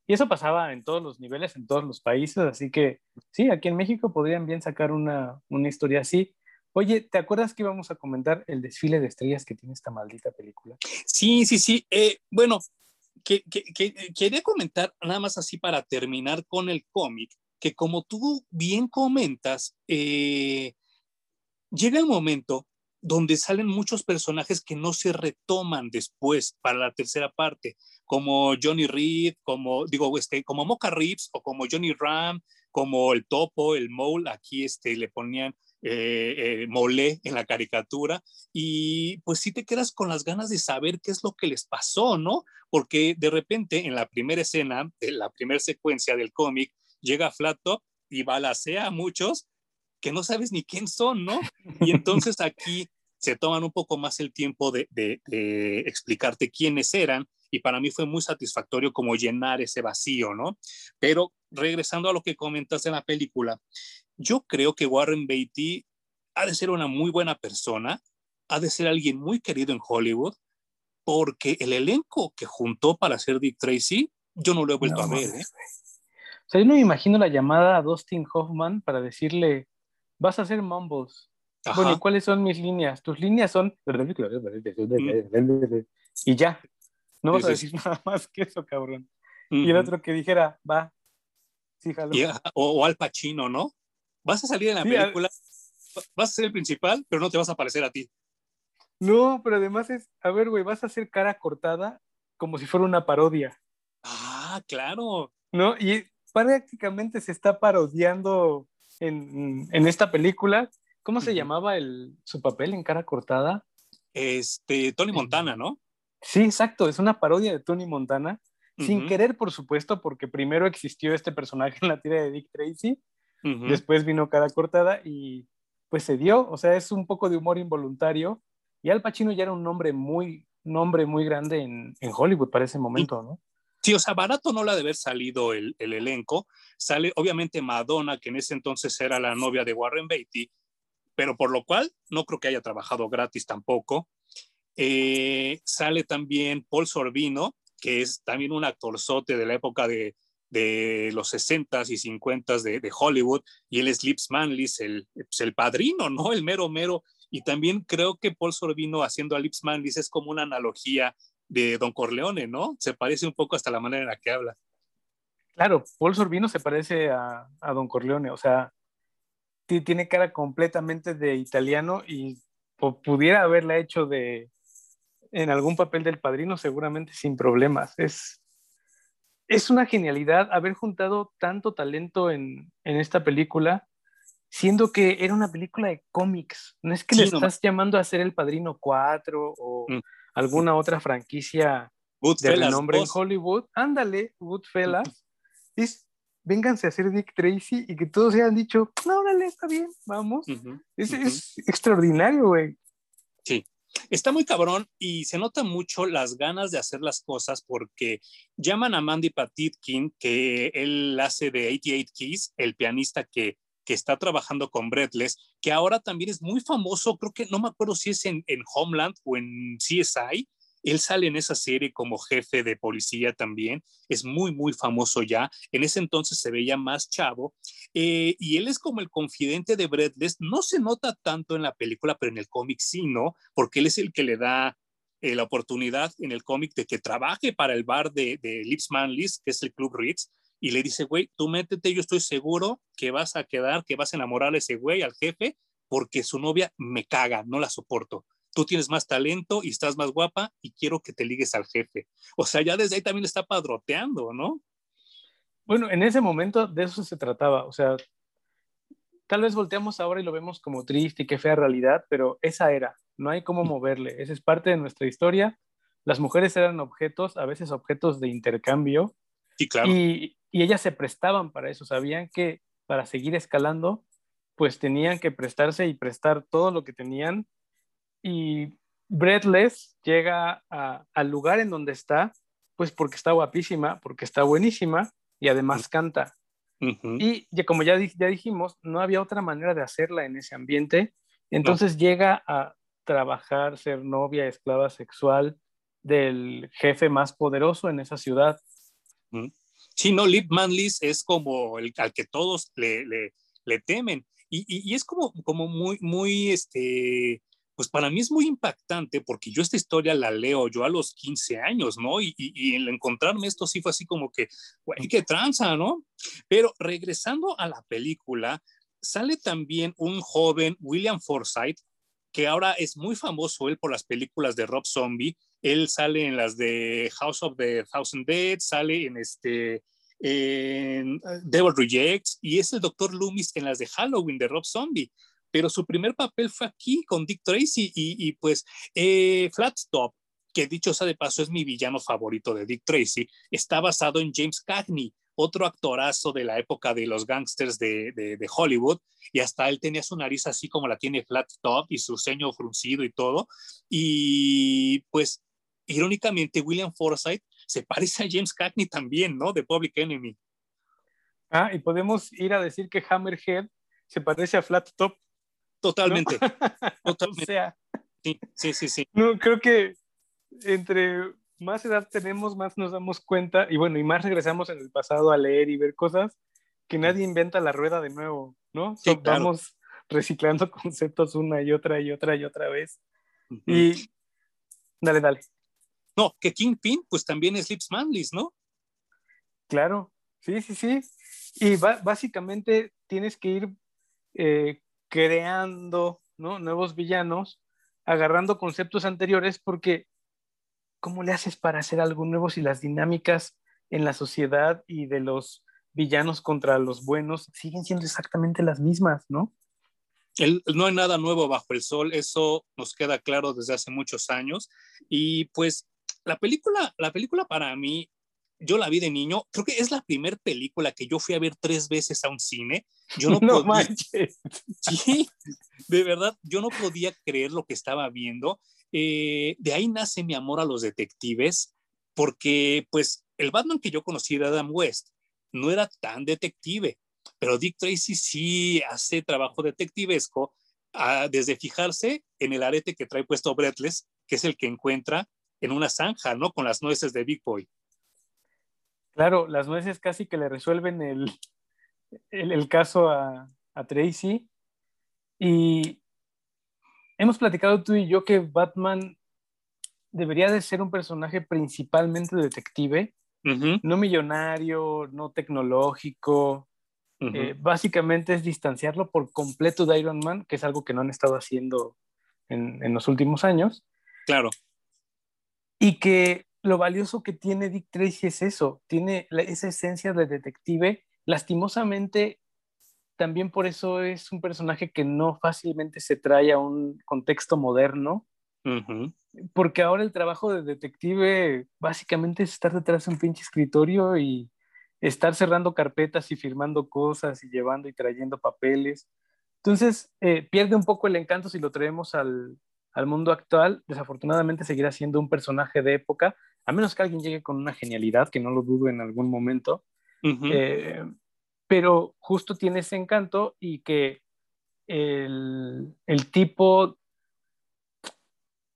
B: Y eso pasaba en todos los niveles, en todos los países. Así que sí, aquí en México podrían bien sacar una, una historia así. Oye, ¿te acuerdas que íbamos a comentar el desfile de estrellas que tiene esta maldita película?
A: Sí, sí, sí. Eh, bueno, que, quería comentar nada más así para terminar con el cómic, que como tú bien comentas, eh, llega el momento donde salen muchos personajes que no se retoman después para la tercera parte, como Johnny Reed, como digo, este, como Mocha Reeves o como Johnny Ram, como el Topo, el Mole, aquí este, le ponían eh, eh, Mole en la caricatura y pues sí te quedas con las ganas de saber qué es lo que les pasó, ¿no? Porque de repente en la primera escena, de la primera secuencia del cómic, llega Flat Top y balacea a muchos que no sabes ni quién son, ¿no? Y entonces aquí se toman un poco más el tiempo de, explicarte quiénes eran y para mí fue muy satisfactorio como llenar ese vacío, ¿no? Pero regresando a lo que comentas en la película, yo creo que Warren Beatty ha de ser una muy buena persona, ha de ser alguien muy querido en Hollywood, porque el elenco que juntó para hacer Dick Tracy, yo no lo he vuelto a ver. ¿eh?
B: O sea, yo no me imagino la llamada a Dustin Hoffman para decirle, vas a hacer Mumbles. Bueno, ¿y cuáles son mis líneas? Tus líneas son... Y ya. No vas a decir nada más que eso, cabrón. Y el otro que dijera, va.
A: Sí, o, Al Pacino, ¿no? Vas a salir en la película, vas a ser el principal, pero no te vas a aparecer a ti.
B: No, pero además es, a ver, güey, vas a hacer cara cortada como si fuera una parodia.
A: Ah, claro.
B: ¿No? Y prácticamente se está parodiando en, en esta película. ¿Cómo se llamaba el, su papel en cara cortada?
A: Este, Tony Montana, ¿no?
B: Sí, exacto, es una parodia de Tony Montana, sin querer, por supuesto, porque primero existió este personaje en la tira de Dick Tracy, después vino cara cortada y pues se dio, o sea, es un poco de humor involuntario, y Al Pacino ya era un nombre muy, nombre muy grande en, en Hollywood para ese momento, ¿no?
A: Sí, o sea, barato no la de haber salido el, el, elenco. Sale, obviamente, Madonna, que en ese entonces era la novia de Warren Beatty, pero por lo cual no creo que haya trabajado gratis tampoco. Eh, sale también Paul Sorbino, que es también un actorzote de la época de, de los 60s y 50s de, de, Hollywood, y él es Lips Manlis, el, pues, el padrino, ¿no? El mero mero. Y también creo que Paul Sorbino haciendo a Lips Manlis es como una analogía de Don Corleone, ¿no? Se parece un poco hasta la manera en la que habla.
B: Claro, Paul Sorbino se parece a, a Don Corleone, o sea, tiene cara completamente de italiano y pudiera haberla hecho de en algún papel del padrino seguramente sin problemas. Es, es una genialidad haber juntado tanto talento en, en esta película, siendo que era una película de cómics. No es que le estás llamando a ser el padrino 4 o... Mm alguna otra franquicia de renombre en Hollywood, ándale, Goodfellas, es vénganse a hacer Dick Tracy y que todos hayan dicho, no, órale, está bien, vamos. es, es, extraordinario, güey.
A: Sí, está muy cabrón y se nota mucho las ganas de hacer las cosas porque llaman a Mandy Patitkin, que él hace de 88 Keys, el pianista que que está trabajando con Breathless, que ahora también es muy famoso, creo que no me acuerdo si es en, Homeland o en CSI, él sale en esa serie como jefe de policía también, es muy, muy famoso ya. En ese entonces se veía más chavo. Eh, y él es como el confidente de Breathless. No se nota tanto en la película, pero en el cómic sí, ¿no? Porque él es el que le da eh, la oportunidad en el cómic de que trabaje para el bar de, de Lips Manlis, que es el Club Ritz, y le dice, güey, tú métete, yo estoy seguro que vas a quedar, que vas a enamorar a ese güey, al jefe, porque su novia me caga, no la soporto. Tú tienes más talento y estás más guapa y quiero que te ligues al jefe. O sea, ya desde ahí también está padroteando, ¿no?
B: Bueno, en ese momento de eso se trataba. O sea, tal vez volteamos ahora y lo vemos como triste y qué fea realidad, pero esa era. No hay cómo moverle. Esa es parte de nuestra historia. Las mujeres eran objetos, a veces objetos de intercambio.
A: Sí, claro.
B: Y, y ellas se prestaban para eso, sabían que para seguir escalando, pues tenían que prestarse y prestar todo lo que tenían. Y Breathless llega al lugar en donde está, pues porque está guapísima, porque está buenísima y además canta. Y ya, como ya, ya dijimos, no había otra manera de hacerla en ese ambiente. Entonces llega a trabajar, ser novia, esclava sexual del jefe más poderoso en esa ciudad.
A: Sí, no, Lip Manlis es como el al que todos le, temen. Y, es como, muy, muy, este, pues para mí es muy impactante porque yo esta historia la leo yo a los 15 años, ¿no? Y, y, y el encontrarme esto sí fue así como que, güey, qué tranza, ¿no? Pero regresando a la película, sale también un joven William Forsythe, que ahora es muy famoso él por las películas de Rob Zombie. Él sale en las de House of the Thousand Dead, sale en este en uh, Devil Rejects y es el Dr. Loomis en las de Halloween de Rob Zombie. Pero su primer papel fue aquí con Dick Tracy y, y pues eh, Flat Top, que dicho sea de paso es mi villano favorito de Dick Tracy, está basado en James Cagney, otro actorazo de la época de los gangsters de, de, Hollywood, y hasta él tenía su nariz así como la tiene Flat Top y su ceño fruncido y todo. Y pues, irónicamente, William Forsythe se parece a James Cagney también, ¿no? De Public Enemy.
B: Ah, y podemos ir a decir que Hammerhead se parece a Flat Top.
A: Totalmente.
B: Totalmente. o sea,
A: sí, sí, sí, sí.
B: No, creo que entre más edad tenemos, más nos damos cuenta, y bueno, y más regresamos en el pasado a leer y ver cosas, que nadie inventa la rueda de nuevo, ¿no?
A: Sí, claro.
B: Vamos reciclando conceptos una y otra y otra y otra vez. Uh -huh. Y dale, dale.
A: No, que Kingpin, pues también es Lips Manlis, ¿no?
B: Claro, sí, sí, sí. Y básicamente tienes que ir eh, creando ¿no? nuevos villanos, agarrando conceptos anteriores, porque ¿cómo le haces para hacer algo nuevo si las dinámicas en la sociedad y de los villanos contra los buenos siguen siendo exactamente las mismas, ¿no?
A: El, no hay nada nuevo bajo el sol, eso nos queda claro desde hace muchos años. Y pues la película, la película para mí, yo la vi de niño, creo que es la primera película que yo fui a ver tres veces a un cine. Yo no,
B: no
A: podía,
B: manches.
A: Sí, de verdad, yo no podía creer lo que estaba viendo. Eh, de ahí nace mi amor a los detectives, porque pues el Batman que yo conocí de Adam West no era tan detective, pero Dick Tracy sí hace trabajo detectivesco uh, desde fijarse en el arete que trae puesto Breathless, que es el que encuentra en una zanja, ¿no? Con las nueces de Big Boy.
B: Claro, las nueces casi que le resuelven el, el, el caso a, a Tracy. Y hemos platicado tú y yo que Batman debería de ser un personaje principalmente detective, uh -huh. no millonario, no tecnológico. Uh -huh. eh, básicamente es distanciarlo por completo de Iron Man, que es algo que no han estado haciendo en, en los últimos años.
A: Claro.
B: Y que lo valioso que tiene Dick Tracy es eso, tiene la, esa esencia de detective. Lastimosamente, también por eso es un personaje que no fácilmente se trae a un contexto moderno,
A: uh -huh.
B: porque ahora el trabajo de detective básicamente es estar detrás de un pinche escritorio y estar cerrando carpetas y firmando cosas y llevando y trayendo papeles. Entonces, eh, pierde un poco el encanto si lo traemos al, al mundo actual. Desafortunadamente seguirá siendo un personaje de época, a menos que alguien llegue con una genialidad, que no lo dudo en algún momento.
A: Uh -huh.
B: eh, pero justo tiene ese encanto y que el, el, tipo,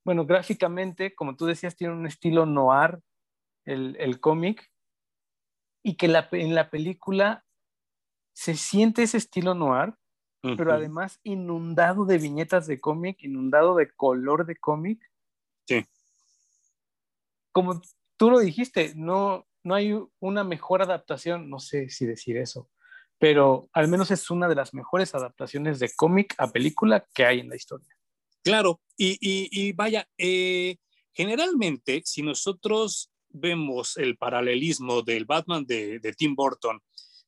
B: bueno, gráficamente, como tú decías, tiene un estilo noir, el, el cómic, y que la, en la película se siente ese estilo noir, uh -huh. pero además inundado de viñetas de cómic, inundado de color de cómic.
A: Sí.
B: Como tú lo dijiste, no, no hay una mejor adaptación, no sé si decir eso, pero al menos es una de las mejores adaptaciones de cómic a película que hay en la historia.
A: Claro, y, y, y vaya, eh, generalmente si nosotros vemos el paralelismo del Batman de, de Tim Burton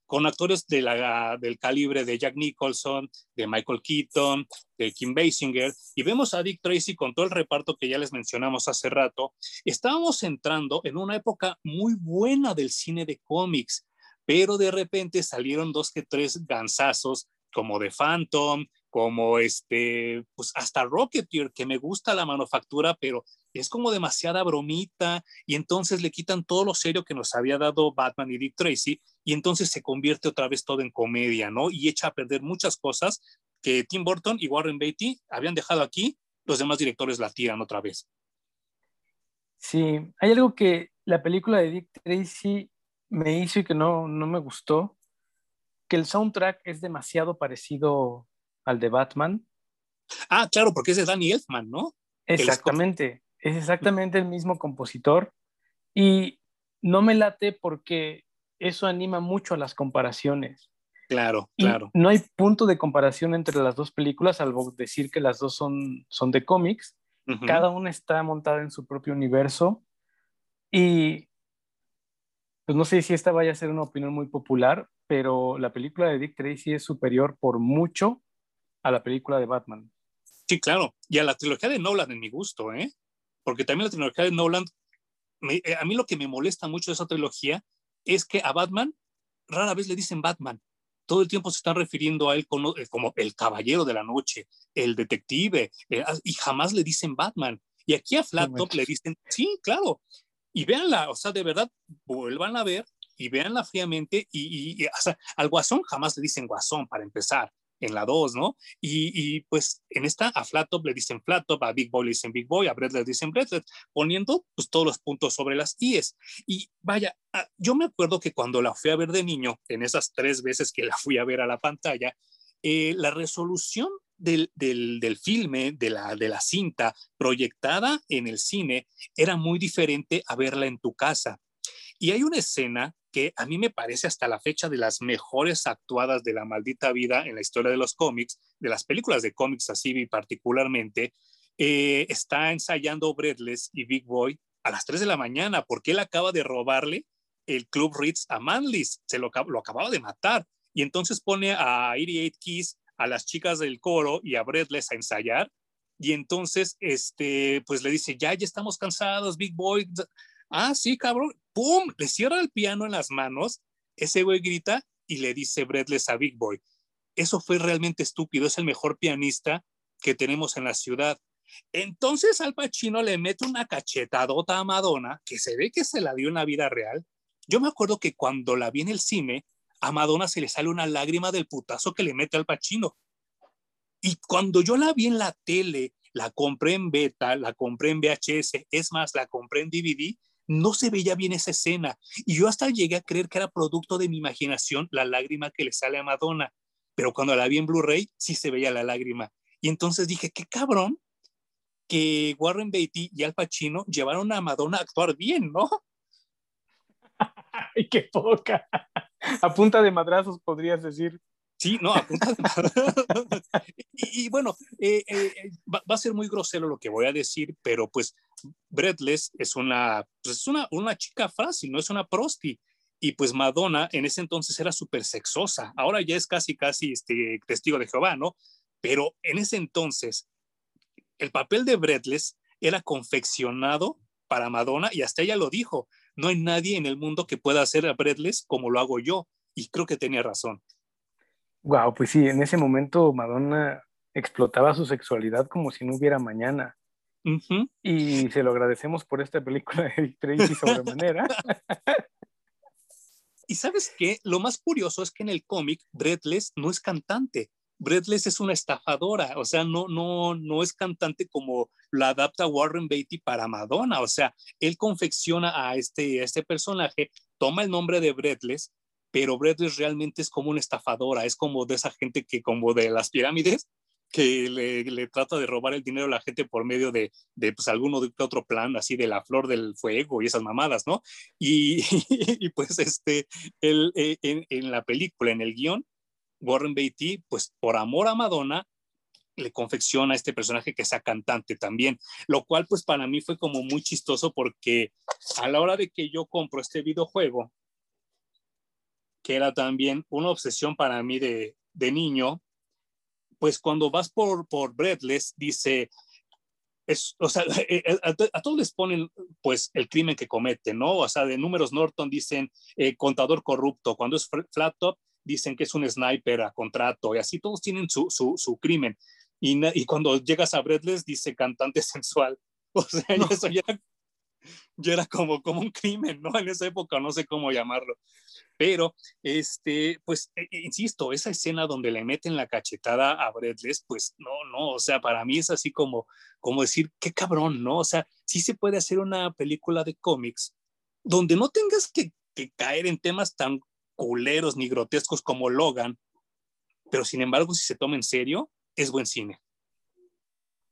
A: con actores del calibre de Jack Nicholson, de Michael Keaton, de Kim Basinger, y vemos a Dick Tracy con todo el reparto que ya les mencionamos hace rato, estábamos entrando en una época muy buena del cine de cómics, pero de repente salieron dos que tres ganzazos como de Phantom, como este, pues hasta Rocketeer, que me gusta la manufactura, pero es como demasiada bromita, y entonces le quitan todo lo serio que nos había dado Batman y Dick Tracy, y entonces se convierte otra vez todo en comedia, ¿no? Y echa a perder muchas cosas que Tim Burton y Warren Beatty habían dejado aquí, los demás directores la tiran otra vez.
B: Sí, hay algo que la película de Dick Tracy me hizo y que no, no me gustó, que el soundtrack es demasiado parecido al de Batman.
A: Ah, claro, porque es de Danny Elfman, ¿no?
B: Exactamente, es exactamente el mismo compositor y no me late porque eso anima mucho a las comparaciones.
A: Claro, claro.
B: no hay punto de comparación entre las dos películas, salvo decir que las dos son, son de cómics. Cada una está montada en su propio universo. Y pues no sé si esta vaya a ser una opinión muy popular, pero la película de Dick Tracy es superior por mucho a la película de Batman.
A: Sí, claro. Y a la trilogía de Nolan en mi gusto, ¿eh? Porque también la trilogía de Nolan, eh, a mí lo que me molesta mucho de esa trilogía es que a Batman rara vez le dicen Batman. Todo el tiempo se están refiriendo a él como, eh, el caballero de la noche, el detective, eh, ah, y jamás le dicen Batman. Y aquí a Flat Top le dicen, sí, claro. Y véanla, o sea, de verdad, vuelvan a ver y véanla fríamente. Y, y, al Guasón jamás le dicen Guasón para empezar en la 2, ¿no? Y, pues en esta a Flat Top le dicen Flat Top, a Big Boy le dicen Big Boy, a Brett le dicen Brett, poniendo pues todos los puntos sobre las IES. Y vaya, ah, yo me acuerdo que cuando la fui a ver de niño, en esas tres veces que la fui a ver a la pantalla, eh, la resolución del, del, del, filme, de la, de la cinta proyectada en el cine, era muy diferente a verla en tu casa. Y hay una escena que a mí me parece hasta la fecha de las mejores actuadas de la maldita vida en la historia de los cómics, de las películas de cómics así particularmente, eh, está ensayando Breathless y Big Boy a las 3 de la mañana porque él acaba de robarle el Club Ritz a Manlis, se lo, lo acababa de matar. Y entonces pone a 88 Keys, a las chicas del coro y a Breathless a ensayar. Y entonces, este, pues le dice, ya, ya estamos cansados, Big Boy, ah, sí, cabrón, ¡pum! Le cierra el piano en las manos, ese güey grita y le dice Breathless a Big Boy, eso fue realmente estúpido, es el mejor pianista que tenemos en la ciudad. Entonces Al Pacino le mete una cachetadota a Madonna, que se ve que se la dio en la vida real. Yo me acuerdo que cuando la vi en el cine, a Madonna se le sale una lágrima del putazo que le mete al Pacino. Y cuando yo la vi en la tele, la compré en beta, la compré en VHS, es más, la compré en DVD, no se veía bien esa escena. Y yo hasta llegué a creer que era producto de mi imaginación la lágrima que le sale a Madonna. Pero cuando la vi en Blu-ray, sí se veía la lágrima. Y entonces dije, qué cabrón que Warren Beatty y Al Pacino llevaron a Madonna a actuar bien, ¿no?
B: ¡Ay, qué poca! A punta de madrazos, podrías decir.
A: Sí, no, a de madrazos. y, bueno, eh, eh, va, a ser muy grosero lo que voy a decir, pero pues Breathless es una, pues es una, una chica fácil, no es una prosti. Y pues Madonna en ese entonces era súper sexosa. Ahora ya es casi, casi este, testigo de Jehová, ¿no? Pero en ese entonces, el papel de Breathless era confeccionado para Madonna y hasta ella lo dijo. No hay nadie en el mundo que pueda hacer a Breathless como lo hago yo. Y creo que tenía razón.
B: Wow, pues sí, en ese momento Madonna explotaba su sexualidad como si no hubiera mañana. Y se lo agradecemos por esta película de Tracy sobremanera.
A: y sabes qué? Lo más curioso es que en el cómic Breathless no es cantante. Breathless es una estafadora, o sea, no, no, no es cantante como la adapta Warren Beatty para Madonna, o sea, él confecciona a este, a este personaje, toma el nombre de Breathless, pero Breathless realmente es como una estafadora, es como de esa gente que como de las pirámides, que le, trata de robar el dinero a la gente por medio de, de pues, alguno de otro plan, así de la flor del fuego y esas mamadas, ¿no? Y, y pues este, el, eh, en, en, la película, en el guion, Warren Beatty, pues por amor a Madonna, le confecciona a este personaje que sea cantante también, lo cual pues para mí fue como muy chistoso porque a la hora de que yo compro este videojuego, que era también una obsesión para mí de, de niño, pues cuando vas por, por Breathless, dice, es, o sea, eh, eh, a, todos les ponen pues el crimen que cometen, ¿no? O sea, de números Norton dicen eh, contador corrupto, cuando es flat top dicen que es un sniper a contrato y así todos tienen su, su, su crimen. Y, y, cuando llegas a Breathless dice cantante sensual. O sea, eso ya ya era como, como un crimen, ¿no? En esa época, no sé cómo llamarlo. Pero, este, pues, e, e, insisto, esa escena donde le meten la cachetada a Breathless, pues, no, no, o sea, para mí es así como, como decir, qué cabrón, ¿no? O sea, sí se puede hacer una película de cómics donde no tengas que, que caer en temas tan culeros ni grotescos como Logan, pero sin embargo, si se toma en serio, es buen cine.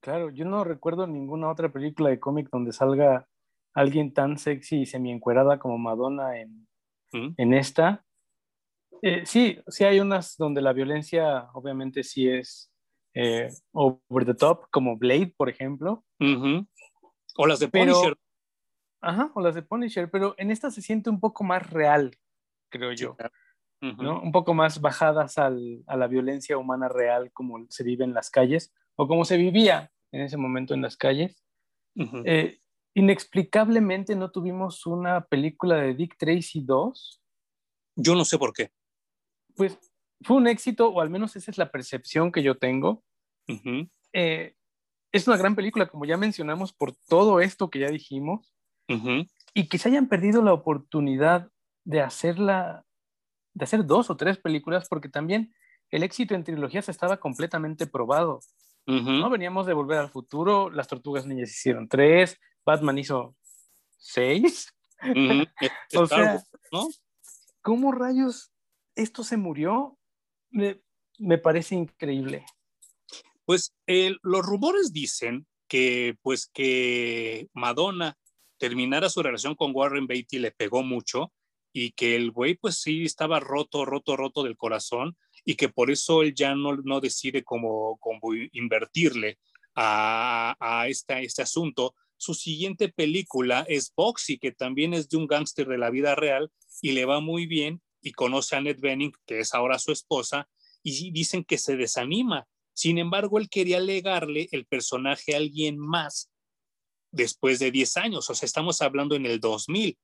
B: Claro, yo no recuerdo ninguna otra película de cómic donde salga alguien tan sexy y semi-encuerada como Madonna en, ¿Mm? en esta. Eh, sí, sí hay unas donde la violencia obviamente sí es eh, over the top, como Blade, por ejemplo.
A: O las de Punisher.
B: Ajá, o las de Punisher, pero en esta se siente un poco más real, creo yo. ¿no? Un poco más bajadas al, a la violencia humana real como se vive en las calles o como se vivía en ese momento en las calles. Eh, inexplicablemente no tuvimos una película de Dick Tracy 2.
A: Yo no sé por qué.
B: Pues fue un éxito, o al menos esa es la percepción que yo tengo. Eh, es una gran película, como ya mencionamos, por todo esto que ya dijimos, y que se hayan perdido la oportunidad de hacerla, de hacer dos o tres películas, porque también el éxito en trilogías estaba completamente probado. No veníamos de Volver al Futuro, Las Tortugas Niñas hicieron tres, Batman hizo seis. o sea, ¿no? ¿cómo rayos esto se murió? Me, me parece increíble.
A: Pues los rumores dicen que, pues, que Madonna terminara su relación con Warren Beatty le pegó mucho y que el güey, pues sí, estaba roto, roto, roto del corazón y que por eso él ya no, no decide cómo, invertirle a, a este asunto. Su siguiente película es Boxy, que también es de un gángster de la vida real y le va muy bien y conoce a Ned Benning, que es ahora su esposa, y dicen que se desanima. Sin embargo, él quería legarle el personaje a alguien más después de 10 años, o sea, estamos hablando en el 2000,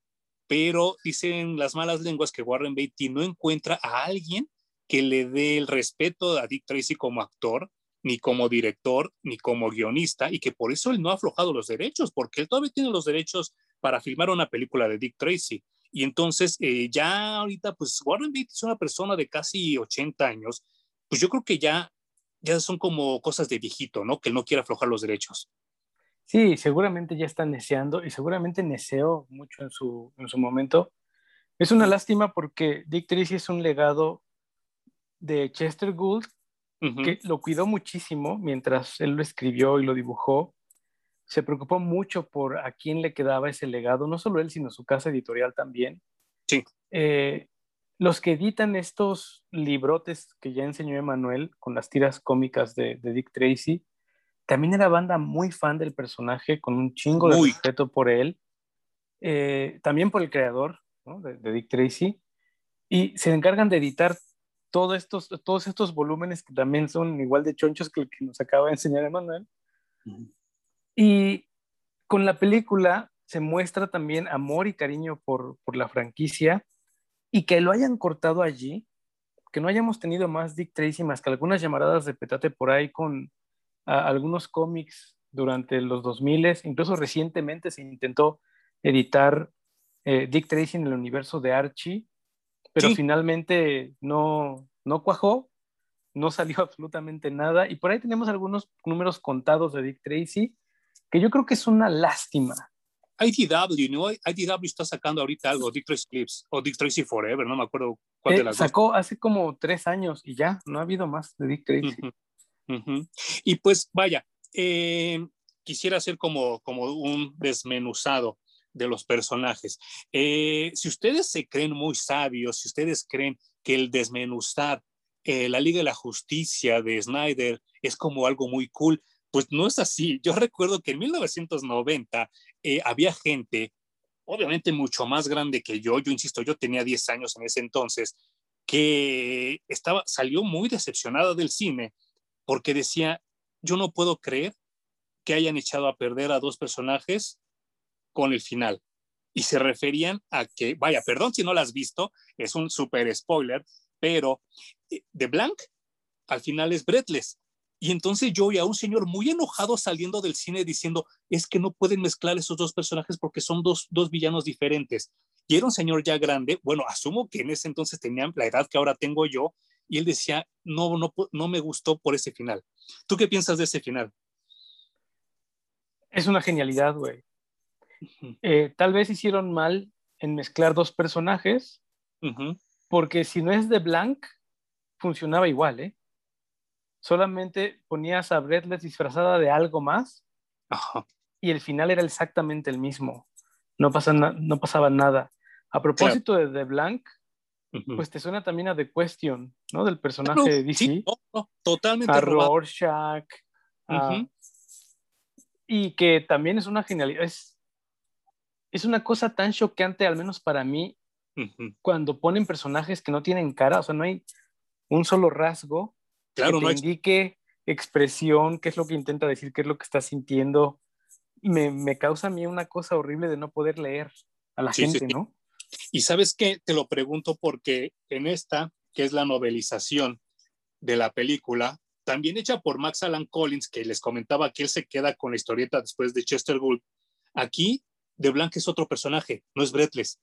A: pero dicen las malas lenguas que Warren Beatty no encuentra a alguien que le dé el respeto a Dick Tracy como actor, ni como director, ni como guionista, y que por eso él no ha aflojado los derechos, porque él todavía tiene los derechos para filmar una película de Dick Tracy. Y entonces, eh, ya ahorita, pues Warren Beatty es una persona de casi 80 años, pues yo creo que ya, ya son como cosas de viejito, ¿no? Que no quiere aflojar los derechos.
B: Sí, seguramente ya está neceando y seguramente neceó mucho en su, en su momento. Es una lástima porque Dick Tracy es un legado de Chester Gould, que lo cuidó muchísimo mientras él lo escribió y lo dibujó. Se preocupó mucho por a quién le quedaba ese legado, no solo él, sino su casa editorial también.
A: Sí.
B: Eh, los que editan estos librotes que ya enseñó Emanuel con las tiras cómicas de, Dick Tracy, también era banda muy fan del personaje, con un chingo de respeto por él, eh, también por el creador de, de, Dick Tracy, y se encargan de editar todos estos, todos estos volúmenes que también son igual de chonchos que el que nos acaba de enseñar Emanuel. Y con la película se muestra también amor y cariño por, por la franquicia y que lo hayan cortado allí, que no hayamos tenido más Dick Tracy más que algunas llamaradas de petate por ahí con algunos cómics durante los 2000, incluso recientemente se intentó editar eh, Dick Tracy en el universo de Archie pero finalmente no, no cuajó, no salió absolutamente nada. Y por ahí tenemos algunos números contados de Dick Tracy, que yo creo que es una lástima.
A: IDW, ¿no? IDW está sacando ahorita algo, Dick Tracy Clips o Dick Tracy Forever, no me acuerdo cuál de
B: eh, las Sacó hace como tres años y ya, no ha habido más de Dick Tracy.
A: Y pues vaya, eh, quisiera hacer como, como un desmenuzado de los personajes. Eh, si ustedes se creen muy sabios, si ustedes creen que el desmenuzar eh, la Liga de la Justicia de Snyder es como algo muy cool, pues no es así. Yo recuerdo que en 1990 eh, había gente, obviamente mucho más grande que yo, yo insisto, yo tenía 10 años en ese entonces, que estaba, salió muy decepcionada del cine porque decía, yo no puedo creer que hayan echado a perder a dos personajes con el final. Y se referían a que, vaya, perdón si no la has visto, es un super spoiler, pero eh, de Blanc al final es Breathless. Y entonces yo vi a un señor muy enojado saliendo del cine diciendo, es que no pueden mezclar esos dos personajes porque son dos, dos villanos diferentes. Y era un señor ya grande, bueno, asumo que en ese entonces tenía la edad que ahora tengo yo, y él decía, no, no, no me gustó por ese final. ¿Tú qué piensas de ese final?
B: Es una genialidad, güey. Eh, tal vez hicieron mal en mezclar dos personajes, porque si no es de Blanc, funcionaba igual, ¿eh? Solamente ponías a Breathless disfrazada de algo más y el final era exactamente el mismo. No, pasa no pasaba nada. A propósito de The Blank,
A: Ujú.
B: pues te suena también a The Question, ¿no? Del personaje
A: Claro,
B: de DC.
A: sí, no, no, totalmente
B: a. Rorschach. a-. Y que también es una genialidad. Es, es una cosa tan choqueante, al menos para mí, cuando ponen personajes que no tienen cara, o sea, no hay un solo rasgo
A: Claro,
B: que te
A: no hay
B: indique expresión, qué es lo que intenta decir, qué es lo que está sintiendo. Me, me causa a mí una cosa horrible de no poder leer a la
A: Sí,
B: gente,
A: sí.
B: ¿no?
A: Y sabes qué, te lo pregunto porque en esta, que es la novelización de la película, también hecha por Max Alan Collins, que les comentaba que él se queda con la historieta después de Chester Gould, aquí Blanc es otro personaje, no es Breathless.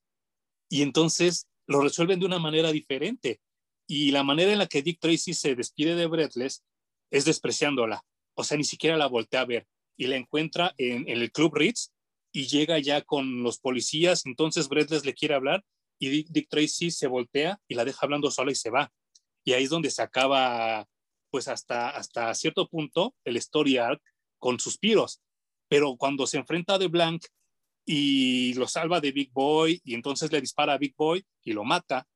A: Y entonces lo resuelven de una manera diferente. Y la manera en la que Dick Tracy se despide de Breathless es despreciándola. O sea, ni siquiera la voltea a ver. Y la encuentra en, el Club Ritz y llega ya con los policías. Entonces Breathless le quiere hablar y Dick, Tracy se voltea y la deja hablando sola y se va. Y ahí es donde se acaba, pues hasta, hasta cierto punto, el story arc con suspiros. Pero cuando se enfrenta a The Blank y lo salva de Big Boy y entonces le dispara a Big Boy y lo mata,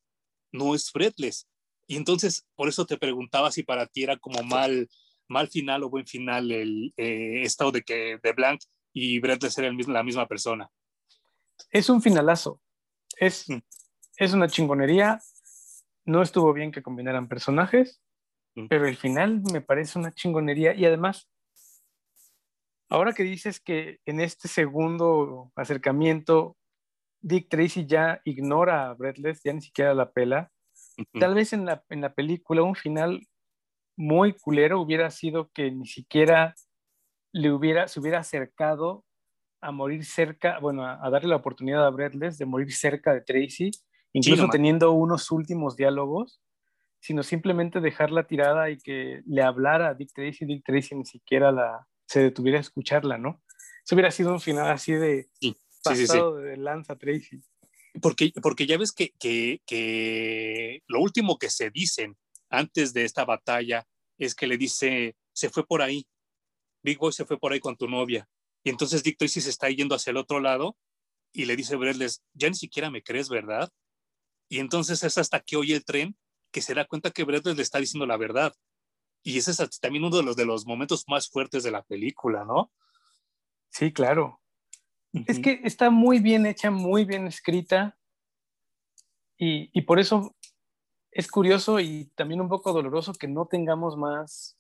A: no es Fretless. Y entonces, por eso te preguntaba si para ti era como mal, mal final o buen final el eh, estado de que The Blank y Breathless eran la misma persona.
B: Es un finalazo. Es,
A: Mm.
B: es una chingonería. No estuvo bien que combinaran personajes,
A: Mm.
B: pero el final me parece una chingonería. Y además, ahora que dices que en este segundo acercamiento, Dick Tracy ya ignora a Breathless, ya ni siquiera la pela. Tal vez en la, en la película un final muy culero hubiera sido que ni siquiera le hubiera, se hubiera acercado a morir cerca, bueno, a, a darle la oportunidad a Breathless de morir cerca de Tracy, incluso teniendo unos últimos diálogos, sino simplemente dejarla tirada y que le hablara a Dick Tracy, Dick Tracy ni siquiera la, se detuviera a escucharla, ¿no? Eso hubiera sido un final así de
A: Sí, sí, sí, sí.
B: pasado de lanza Tracy.
A: Porque, porque ya ves que, que, que lo último que se dicen antes de esta batalla es que le dice, se fue por ahí, Big Boy se fue por ahí con tu novia. Y entonces Dick Tracy se está yendo hacia el otro lado y le dice Breathless, ya ni siquiera me crees, ¿verdad? Y entonces es hasta que oye el tren que se da cuenta que Breathless le está diciendo la verdad. Y ese es también uno de los, de los momentos más fuertes de la película, ¿no?
B: Sí, claro. Es que está muy bien hecha, muy bien escrita y, y por eso es curioso y también un poco doloroso que no tengamos más,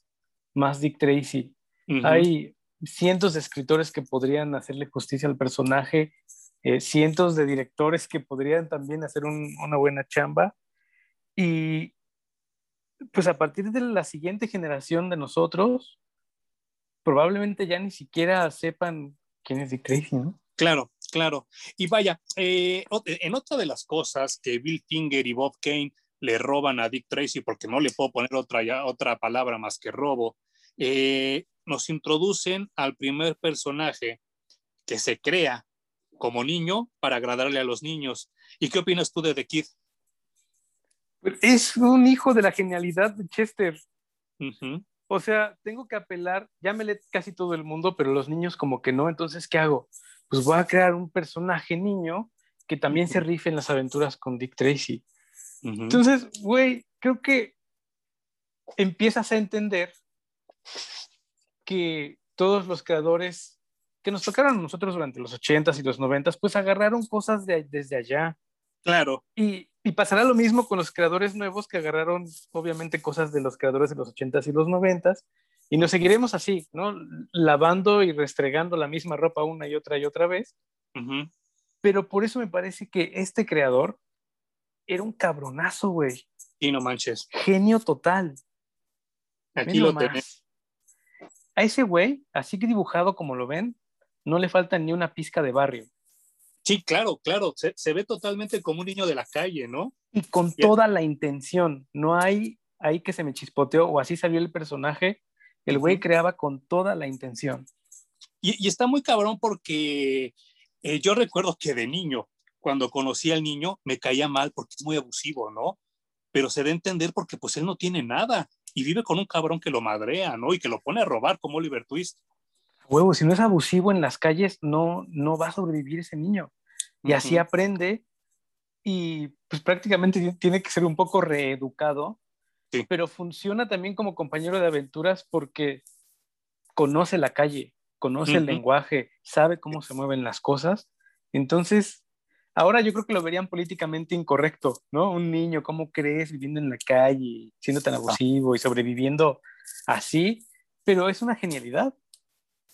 B: más Dick Tracy. Hay cientos de escritores que podrían hacerle justicia al personaje, eh, cientos de directores que podrían también hacer un- una buena chamba y pues a partir de la siguiente generación de nosotros, probablemente ya ni siquiera sepan quién es Dick Tracy, ¿no?
A: Claro, claro. Y vaya, eh, en otra de las cosas que Bill Finger y Bob Kane le roban a Dick Tracy, porque no le puedo poner otra, ya- otra palabra más que robo, eh, nos introducen al primer personaje que se crea como niño para agradarle a los niños. ¿Y qué opinas tú de The Kid?
B: Es un hijo de la genialidad de Chester.
A: Ujú,
B: O sea, tengo que apelar, ya me lee casi todo el mundo, pero los niños como que no, entonces, ¿qué hago? Pues voy a crear un personaje niño que también se rife en las aventuras con Dick Tracy.
A: ujú.
B: Entonces, güey, creo que empiezas a entender que todos los creadores que nos tocaron a nosotros durante los 80s y los 90s, pues agarraron cosas de, desde allá.
A: Claro,
B: Y, y pasará lo mismo con los creadores nuevos que agarraron, obviamente, cosas de los creadores de los 80s y los 90s. Y nos seguiremos así, ¿no? Lavando y restregando la misma ropa una y otra y otra vez. Pero por eso me parece que este creador era un cabronazo, güey.
A: y no manches.
B: Genio total.
A: Aquí lo tenés.
B: A ese güey, así que dibujado como lo ven, no le falta ni una pizca de barrio.
A: Sí, claro, claro. Se, se ve totalmente como un niño de la calle, ¿no?
B: Y con toda la intención. No hay ahí que se me chispoteó o así salió el personaje. El güey creaba con toda la intención.
A: Y, y está muy cabrón porque eh, yo recuerdo que de niño, cuando conocí al niño, me caía mal porque es muy abusivo, ¿no? Pero se da a entender porque pues él no tiene nada. y vive con un cabrón que lo madrea, ¿no? Y que lo pone a robar como Oliver Twist.
B: Huevo, si no es abusivo en las calles, no, no va a sobrevivir ese niño. Y así aprende y pues prácticamente tiene que ser un poco reeducado, pero funciona también como compañero de aventuras porque conoce la calle, conoce el lenguaje, sabe cómo se mueven las cosas. Entonces, ahora yo creo que lo verían políticamente incorrecto, ¿no? Un niño, ¿cómo crees viviendo en la calle, siendo tan abusivo y sobreviviendo así? Pero es una genialidad.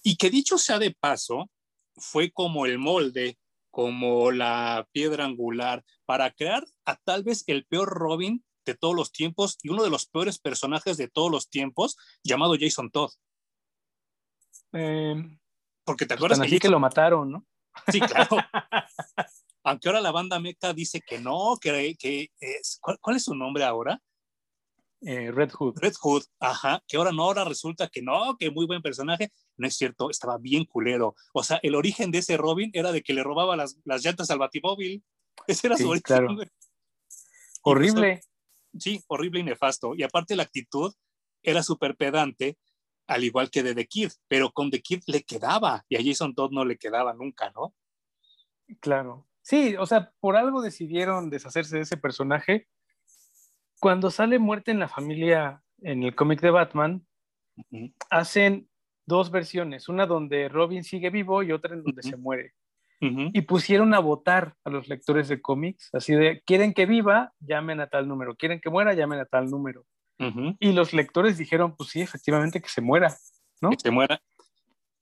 A: Y que dicho sea de paso, fue como el molde, como la piedra angular para crear a tal vez el peor Robin de todos los tiempos y uno de los peores personajes de todos los tiempos, llamado Jason Todd.
B: Em, Porque te acuerdas que, que lo mataron, ¿no?
A: Sí, claro. Aunque ahora la banda Meca dice que no, que, que es, ¿cuál, es su nombre ahora?
B: Eh, Red Hood.
A: Red Hood, ajá, que ahora no, ahora resulta que no, que muy buen personaje. No es cierto, estaba bien culero. O sea, el origen de ese Robin era de que le robaba las, las llantas al batimóvil. Ese era su origen. Claro.
B: Horrible.
A: sí, horrible y nefasto. Y aparte la actitud era súper pedante, al igual que de The Kid, pero con The Kid le quedaba y a Jason Todd no le quedaba nunca, ¿no?
B: Claro. Sí, o sea, por algo decidieron deshacerse de ese personaje. Cuando sale muerte en la familia en el cómic de Batman, hacen dos versiones, una donde Robin sigue vivo y otra en donde se muere. Y pusieron a votar a los lectores de cómics, así de, quieren que viva, llamen a tal número, quieren que muera, llamen a tal número. Y los lectores dijeron, pues sí, efectivamente que se muera, ¿no?
A: Que se muera.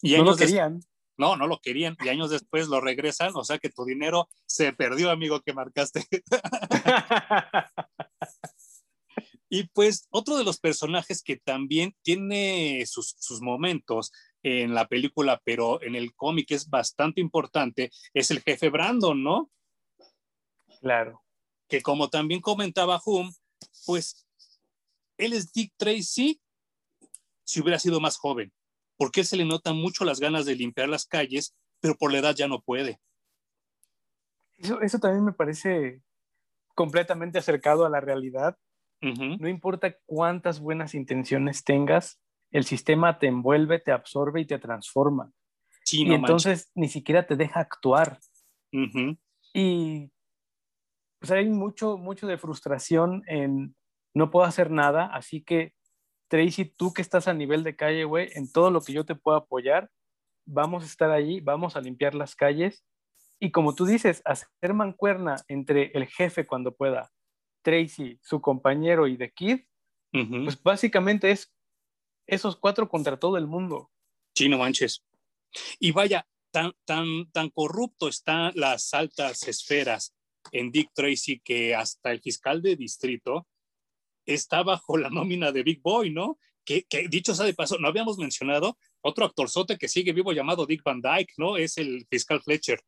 B: Y no lo querían.
A: No, no lo querían y años después lo regresan, o sea que tu dinero se perdió, amigo, que marcaste. y pues otro de los personajes que también tiene sus, sus momentos en la película, pero en el cómic es bastante importante, es el jefe Brandon, ¿no?
B: Claro.
A: Que como también comentaba Hum, pues él es Dick Tracy si hubiera sido más joven, porque él se le nota mucho las ganas de limpiar las calles, pero por la edad ya no puede.
B: Eso, eso también me parece completamente acercado a la realidad. No importa cuántas buenas intenciones tengas, el sistema te envuelve, te absorbe y te transforma. y entonces ni siquiera te deja actuar. Y pues hay mucho, mucho de frustración en no puedo hacer nada, así que Tracy, tú que estás a nivel de calle, güey, en todo lo que yo te puedo apoyar, vamos a estar allí, vamos a limpiar las calles. Y como tú dices, hacer mancuerna entre el jefe cuando pueda, Tracy, su compañero y The Kid, pues básicamente es esos cuatro contra todo el mundo.
A: Sí, no manches. Y vaya, tan, tan, tan corrupto están las altas esferas en Dick Tracy que hasta el fiscal de distrito está bajo la nómina de Big Boy, ¿no? Que, dicho sea de paso, no habíamos mencionado otro actorzote que sigue vivo llamado Dick Van Dyke, ¿no? Es el fiscal Fletcher.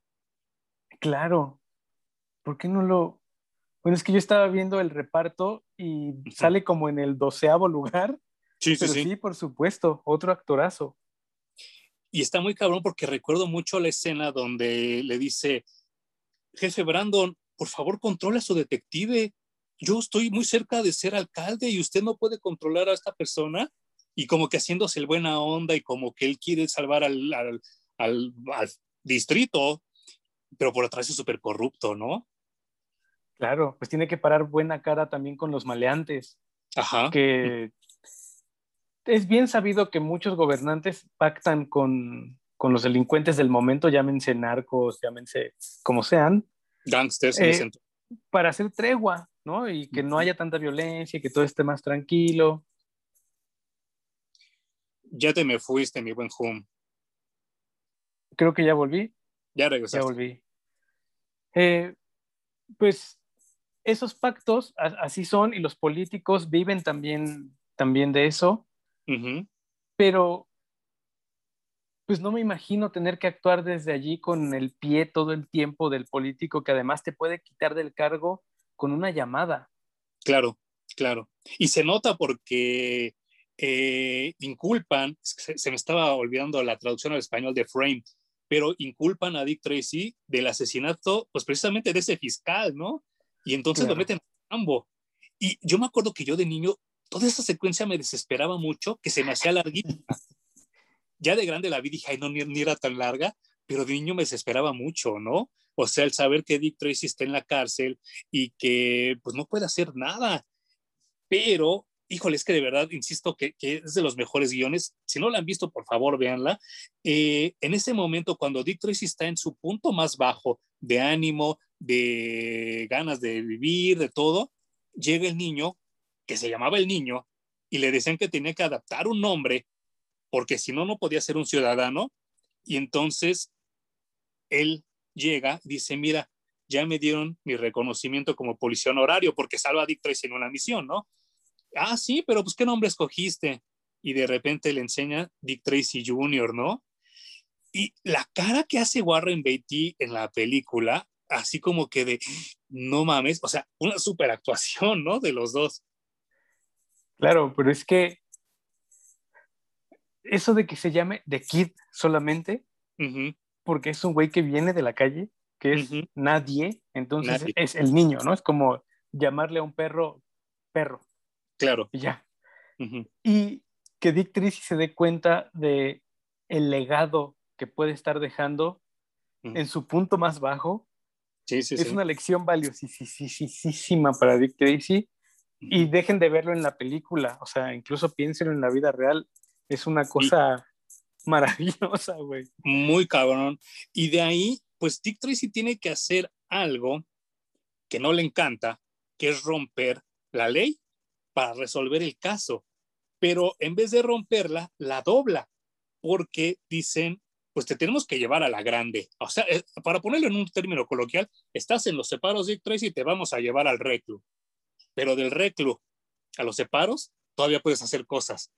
B: Claro. ¿Por qué no lo...? Bueno, es que yo estaba viendo el reparto y sale como en el doceavo lugar Sí, sí, sí. por supuesto, otro actorazo.
A: Y está muy cabrón porque recuerdo mucho la escena donde le dice, jefe Brandon, por favor controla a su detective. Yo estoy muy cerca de ser alcalde y usted no puede controlar a esta persona. Y como que haciéndose el buena onda y como que él quiere salvar al, al, al, distrito, pero por atrás es súper corrupto, ¿no?
B: Claro, pues tiene que parar buena cara también con los maleantes.
A: Ajá.
B: Que es bien sabido que muchos gobernantes pactan con, los delincuentes del momento, llámense narcos, llámense como sean.
A: Gangsters.
B: Eh, para hacer tregua, ¿no? Y que no haya tanta violencia, que todo esté más tranquilo.
A: Ya te me fuiste, mi buen Hum.
B: Creo que ya volví.
A: Ya regresaste.
B: Ya volví. Eh, pues esos pactos así son y los políticos viven también, también de eso. Pero, pues no me imagino tener que actuar desde allí con el pie todo el tiempo del político que además te puede quitar del cargo con una llamada.
A: Claro, claro. Y se nota porque eh, inculpan, se, me estaba olvidando la traducción al español de Frame, pero inculpan a Dick Tracy del asesinato, pues precisamente de ese fiscal, ¿no? Y entonces lo meten en campo. Y yo me acuerdo que yo de niño toda esa secuencia me desesperaba mucho, que se me hacía larguita. ya de grande la vi, dije, ay, no, ni, ni, era tan larga, pero de niño me desesperaba mucho, ¿no? O sea, el saber que Dick Tracy está en la cárcel y que pues no puede hacer nada. Pero, híjole, es que de verdad, insisto, que, que es de los mejores guiones. Si no la han visto, por favor, véanla. Eh, en ese momento, cuando Dick Tracy está en su punto más bajo de ánimo, de ganas de vivir, de todo, llega el niño, que se llamaba el niño, y le decían que tenía que adaptar un nombre, porque si no, no podía ser un ciudadano. Y entonces él llega, dice, mira, ya me dieron mi reconocimiento como policía honorario porque salva a Dick Tracy en una misión, ¿no? Ah, sí, pero pues ¿qué nombre escogiste? Y de repente le enseña Dick Tracy Jr., ¿no? Y la cara que hace Warren Beatty en la película, así como que de, no mames, o sea, una super actuación, ¿no? De los dos.
B: Claro, pero es que eso de que se llame The Kid solamente, porque es un güey que viene de la calle, que es nadie, entonces es el niño, ¿no? Es como llamarle a un perro perro.
A: Claro.
B: Y ya. Y que Dick Tracy se dé cuenta de el legado que puede estar dejando en su punto más bajo.
A: Sí, sí,
B: es una lección valiosísima para Dick Tracy. Y dejen de verlo en la película, o sea, incluso piénsenlo en la vida real. Es una cosa maravillosa, güey.
A: Muy cabrón. Y de ahí, pues Dick Tracy tiene que hacer algo que no le encanta, que es romper la ley para resolver el caso. Pero en vez de romperla, la dobla, porque dicen, pues te tenemos que llevar a la grande. O sea, eh, para ponerlo en un término coloquial, estás en los separos Dick Tracy y te vamos a llevar al reclu. Pero del reclu a los separos, todavía puedes hacer cosas.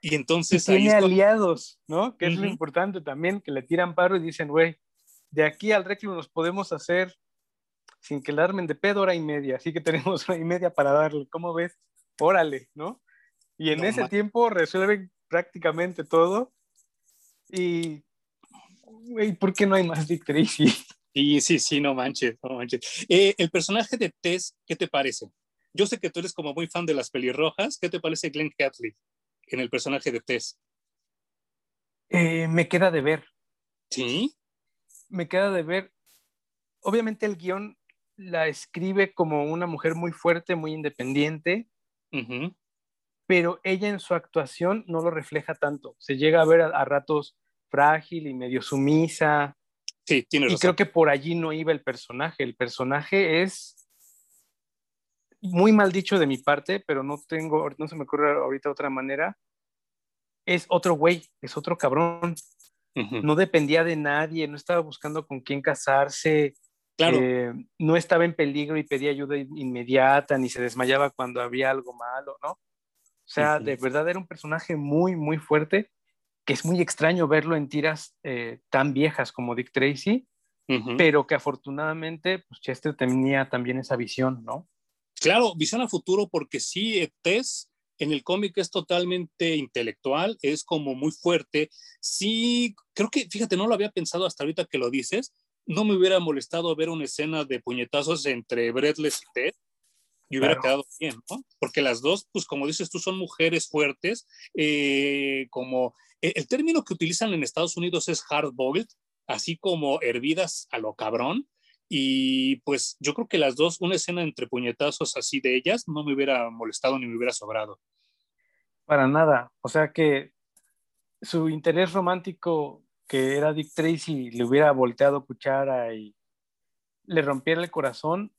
A: Y entonces...
B: tiene aliados, ¿no? Que es lo importante también, que le tiran paro y dicen, güey, de aquí al reclu nos podemos hacer sin que la armen de pedo hora y media, así que tenemos hora y media para darle, ¿cómo ves? Órale, ¿no? Y en ese tiempo resuelven prácticamente todo. Y, güey, ¿por qué no hay más Dick Tracy?
A: Sí, sí, sí, no manches, no manches. Eh, el personaje de Tess, ¿qué te parece? Yo sé que tú eres como muy fan de las pelirrojas. ¿Qué te parece Glenn Catley? en el personaje de Tess?
B: Eh, me queda de ver.
A: ¿Sí?
B: Me queda de ver. Obviamente el guion la escribe como una mujer muy fuerte, muy independiente, pero ella en su actuación no lo refleja tanto. Se llega a ver a, ratos frágil y medio sumisa.
A: Sí, tiene razón.
B: Y creo que por allí no iba el personaje. El personaje es muy mal dicho de mi parte, pero no tengo, no se me ocurre ahorita otra manera, es otro güey, es otro cabrón. No dependía de nadie, no estaba buscando con quién casarse,
A: claro.
B: Eh, no estaba en peligro y pedía ayuda inmediata, ni se desmayaba cuando había algo malo, ¿no? O sea, de verdad era un personaje muy, muy fuerte, que es muy extraño verlo en tiras eh, tan viejas como Dick Tracy, pero que afortunadamente, pues Chester tenía también esa visión, ¿no?
A: Claro, visión a futuro porque sí, Tess en el cómic es totalmente intelectual, es como muy fuerte. Sí, creo que, fíjate, no lo había pensado hasta ahorita que lo dices. No me hubiera molestado ver una escena de puñetazos entre Breathless y Ted y hubiera quedado bien, ¿no? Porque las dos, pues como dices tú, son mujeres fuertes. Eh, como el, el, término que utilizan en Estados Unidos es hard boiled, así como hervidas a lo cabrón. Y pues yo creo que las dos, una escena entre puñetazos así de ellas, no me hubiera molestado ni me hubiera sobrado.
B: Para nada. O sea que su interés romántico, que era Dick Tracy, le hubiera volteado cuchara y le rompiera el corazón,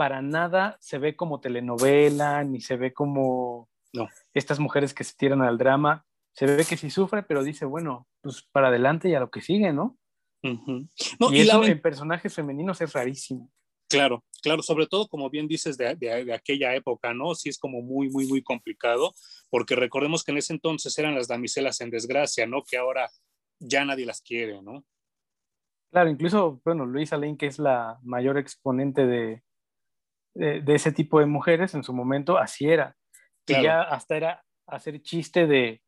B: para nada se ve como telenovela, ni se ve como
A: no.
B: estas mujeres que se tiran al drama. Se ve que sí sufre, pero dice, bueno, pues para adelante y a lo que sigue, ¿no?
A: no,
B: y, eso en personajes femeninos es rarísimo.
A: Claro, claro, sobre todo como bien dices de, de, aquella época, ¿no? Sí es como muy, muy, muy complicado, porque recordemos que en ese entonces eran las damiselas en desgracia, ¿no? Que ahora ya nadie las quiere, ¿no?
B: Claro, incluso, bueno, Luisa Lane, que es la mayor exponente de, de, de ese tipo de mujeres en su momento, así era. Claro. Y ya hasta era hacer chiste de,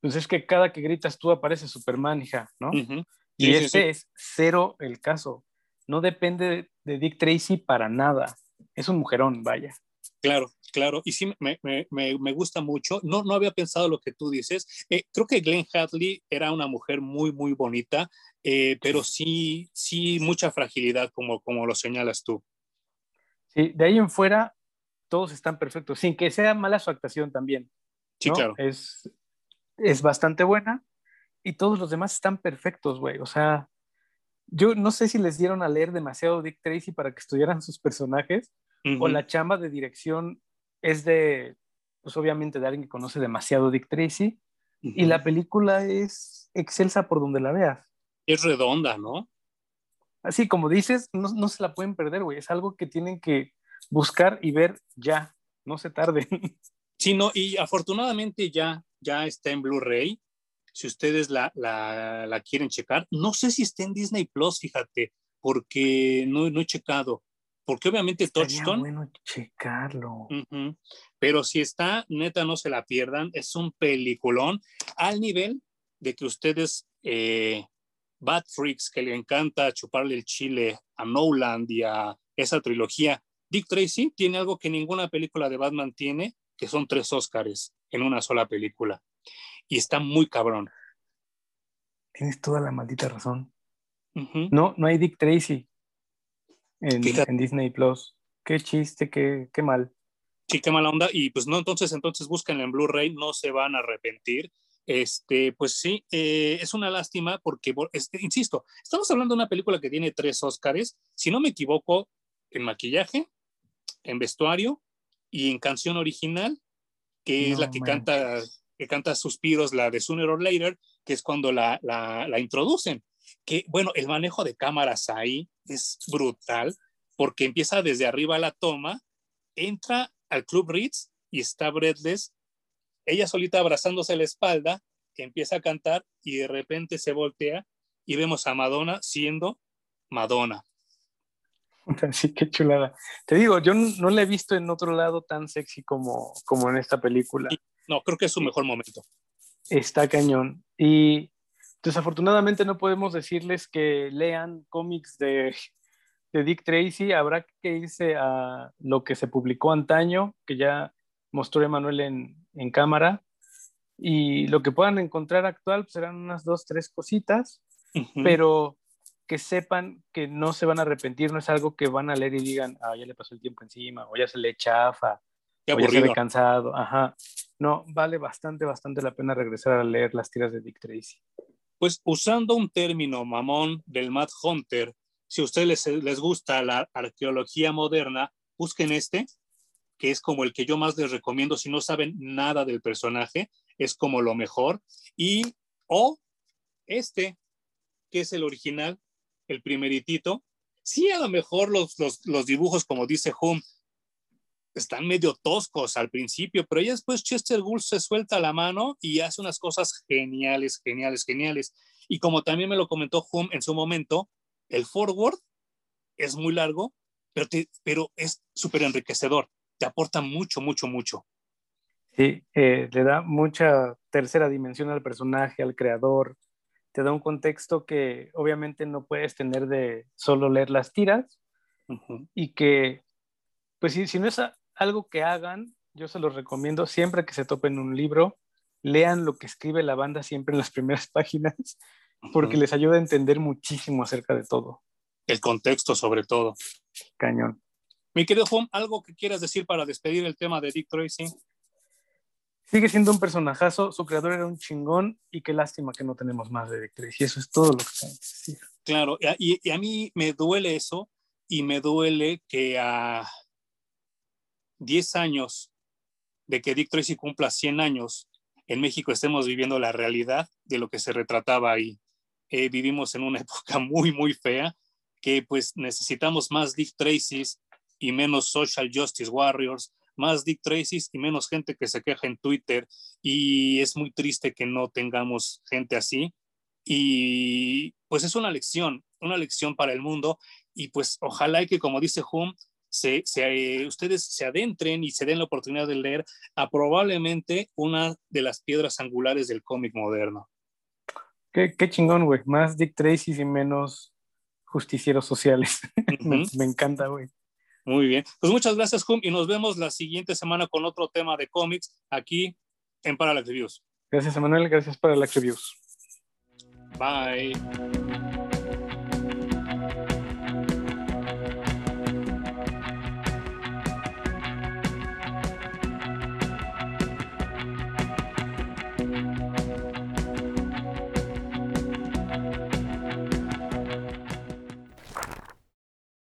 B: pues es que cada que gritas tú aparece Superman, hija, ¿no?
A: Uh -huh.
B: Y sí, este sí, es cero el caso. No depende de Dick Tracy para nada. Es un mujerón, vaya.
A: Claro, claro. Y sí, me, me, me, gusta mucho. No, no había pensado lo que tú dices. Eh, creo que Glenn Hadley era una mujer muy, muy bonita, eh, pero sí, sí, mucha fragilidad, como, como lo señalas tú.
B: Sí, de ahí en fuera, todos están perfectos, sin que sea mala su actuación también.
A: Sí, claro.
B: Es, es bastante buena y todos los demás están perfectos, güey. O sea, yo no sé si les dieron a leer demasiado Dick Tracy para que estudiaran sus personajes o la chamba de dirección es de, pues obviamente de alguien que conoce demasiado Dick Tracy y la película es excelsa por donde la veas.
A: Es redonda, ¿no?
B: Así como dices, no, no se la pueden perder, güey. Es algo que tienen que buscar y ver ya, no se tarden.
A: Sí, no, y afortunadamente ya, ya está en Blu-ray. Si ustedes la, la, la, quieren checar, no sé si está en Disney Plus, fíjate, porque no, no he checado. Porque obviamente
B: Estaría Touchstone. bueno checarlo.
A: pero si está, neta, no se la pierdan. Es un peliculón al nivel de que ustedes, eh, Bad Freaks, que le encanta chuparle el chile a Nolan y a esa trilogía, Dick Tracy tiene algo que ninguna película de Batman tiene, que son tres Oscars en una sola película. Y está muy cabrón.
B: Tienes toda la maldita razón. No, no hay Dick Tracy en, Disney Plus. Qué chiste, qué, qué mal.
A: Sí, qué mala onda. Y pues no, entonces, entonces búsquenlo en Blu-ray, no se van a arrepentir. Este, pues sí, eh, es una lástima porque, insisto, estamos hablando de una película que tiene tres Oscars, si no me equivoco, en maquillaje, en vestuario y en canción original, que es la que canta, que canta Suspiros, la de Sooner or Later, que es cuando la, la, la introducen. Que bueno, el manejo de cámaras ahí es brutal, porque empieza desde arriba la toma, entra al Club Ritz y está Breathless, ella solita abrazándose la espalda, empieza a cantar y de repente se voltea y vemos a Madonna siendo Madonna.
B: Así que chulada. Te digo, yo no la he visto en otro lado tan sexy como, como en esta película.
A: No, creo que es su mejor momento.
B: Está cañón. Y desafortunadamente no podemos decirles que lean cómics de, de Dick Tracy. Habrá que irse a lo que se publicó antaño, que ya mostró Emanuel en, en cámara. Y lo que puedan encontrar actual pues, serán unas dos, tres cositas. Pero que sepan que no se van a arrepentir, no es algo que van a leer y digan, ah, ya le pasó el tiempo encima, o ya se le chafa, o ya se ve cansado, ajá. No, vale bastante, bastante la pena regresar a leer las tiras de Dick Tracy.
A: Pues usando un término mamón del Matt Hunter, si a ustedes les, les gusta la arqueología moderna, busquen este, que es como el que yo más les recomiendo si no saben nada del personaje, es como lo mejor, y o este, que es el original, el primeritito, sí, a lo mejor los, los, dibujos, como dice Hum, están medio toscos al principio, pero ya después Chester Gould se suelta la mano y hace unas cosas geniales, geniales, geniales. Y como también me lo comentó Hum en su momento, el forward es muy largo, pero, pero es súper enriquecedor, te aporta mucho, mucho, mucho.
B: Sí, eh, le da mucha tercera dimensión al personaje, al creador, te da un contexto que obviamente no puedes tener de solo leer las tiras y que, pues si, si no es algo que hagan, yo se los recomiendo siempre que se topen un libro, lean lo que escribe la banda siempre en las primeras páginas, porque les ayuda a entender muchísimo acerca de todo.
A: El contexto sobre todo.
B: Cañón.
A: Mi querido Juan, ¿algo que quieras decir para despedir el tema de Dick Tracy?
B: Sigue siendo un personajazo, su creador era un chingón y qué lástima que no tenemos más de Dick Tracy. Eso es todo lo que tengo que decir.
A: Claro, y, a mí me duele eso y me duele que a 10 años de que Dick Tracy cumpla 100 años, en México estemos viviendo la realidad de lo que se retrataba ahí. Eh, vivimos en una época muy, muy fea, que pues necesitamos más Dick Tracy's y menos Social Justice Warriors, más Dick Tracy y menos gente que se queja en Twitter y es muy triste que no tengamos gente así y pues es una lección, una lección para el mundo y pues ojalá que como dice Hum, se, se, ustedes se adentren y se den la oportunidad de leer a probablemente una de las piedras angulares del cómic moderno.
B: Qué, qué chingón, güey. Más Dick Tracy y menos justicieros sociales. me, me, encanta, güey.
A: Muy bien. Pues muchas gracias, Hum, y nos vemos la siguiente semana con otro tema de cómics aquí en Parallax Reviews.
B: Gracias, Manuel. Gracias, Parallax Reviews.
A: Bye.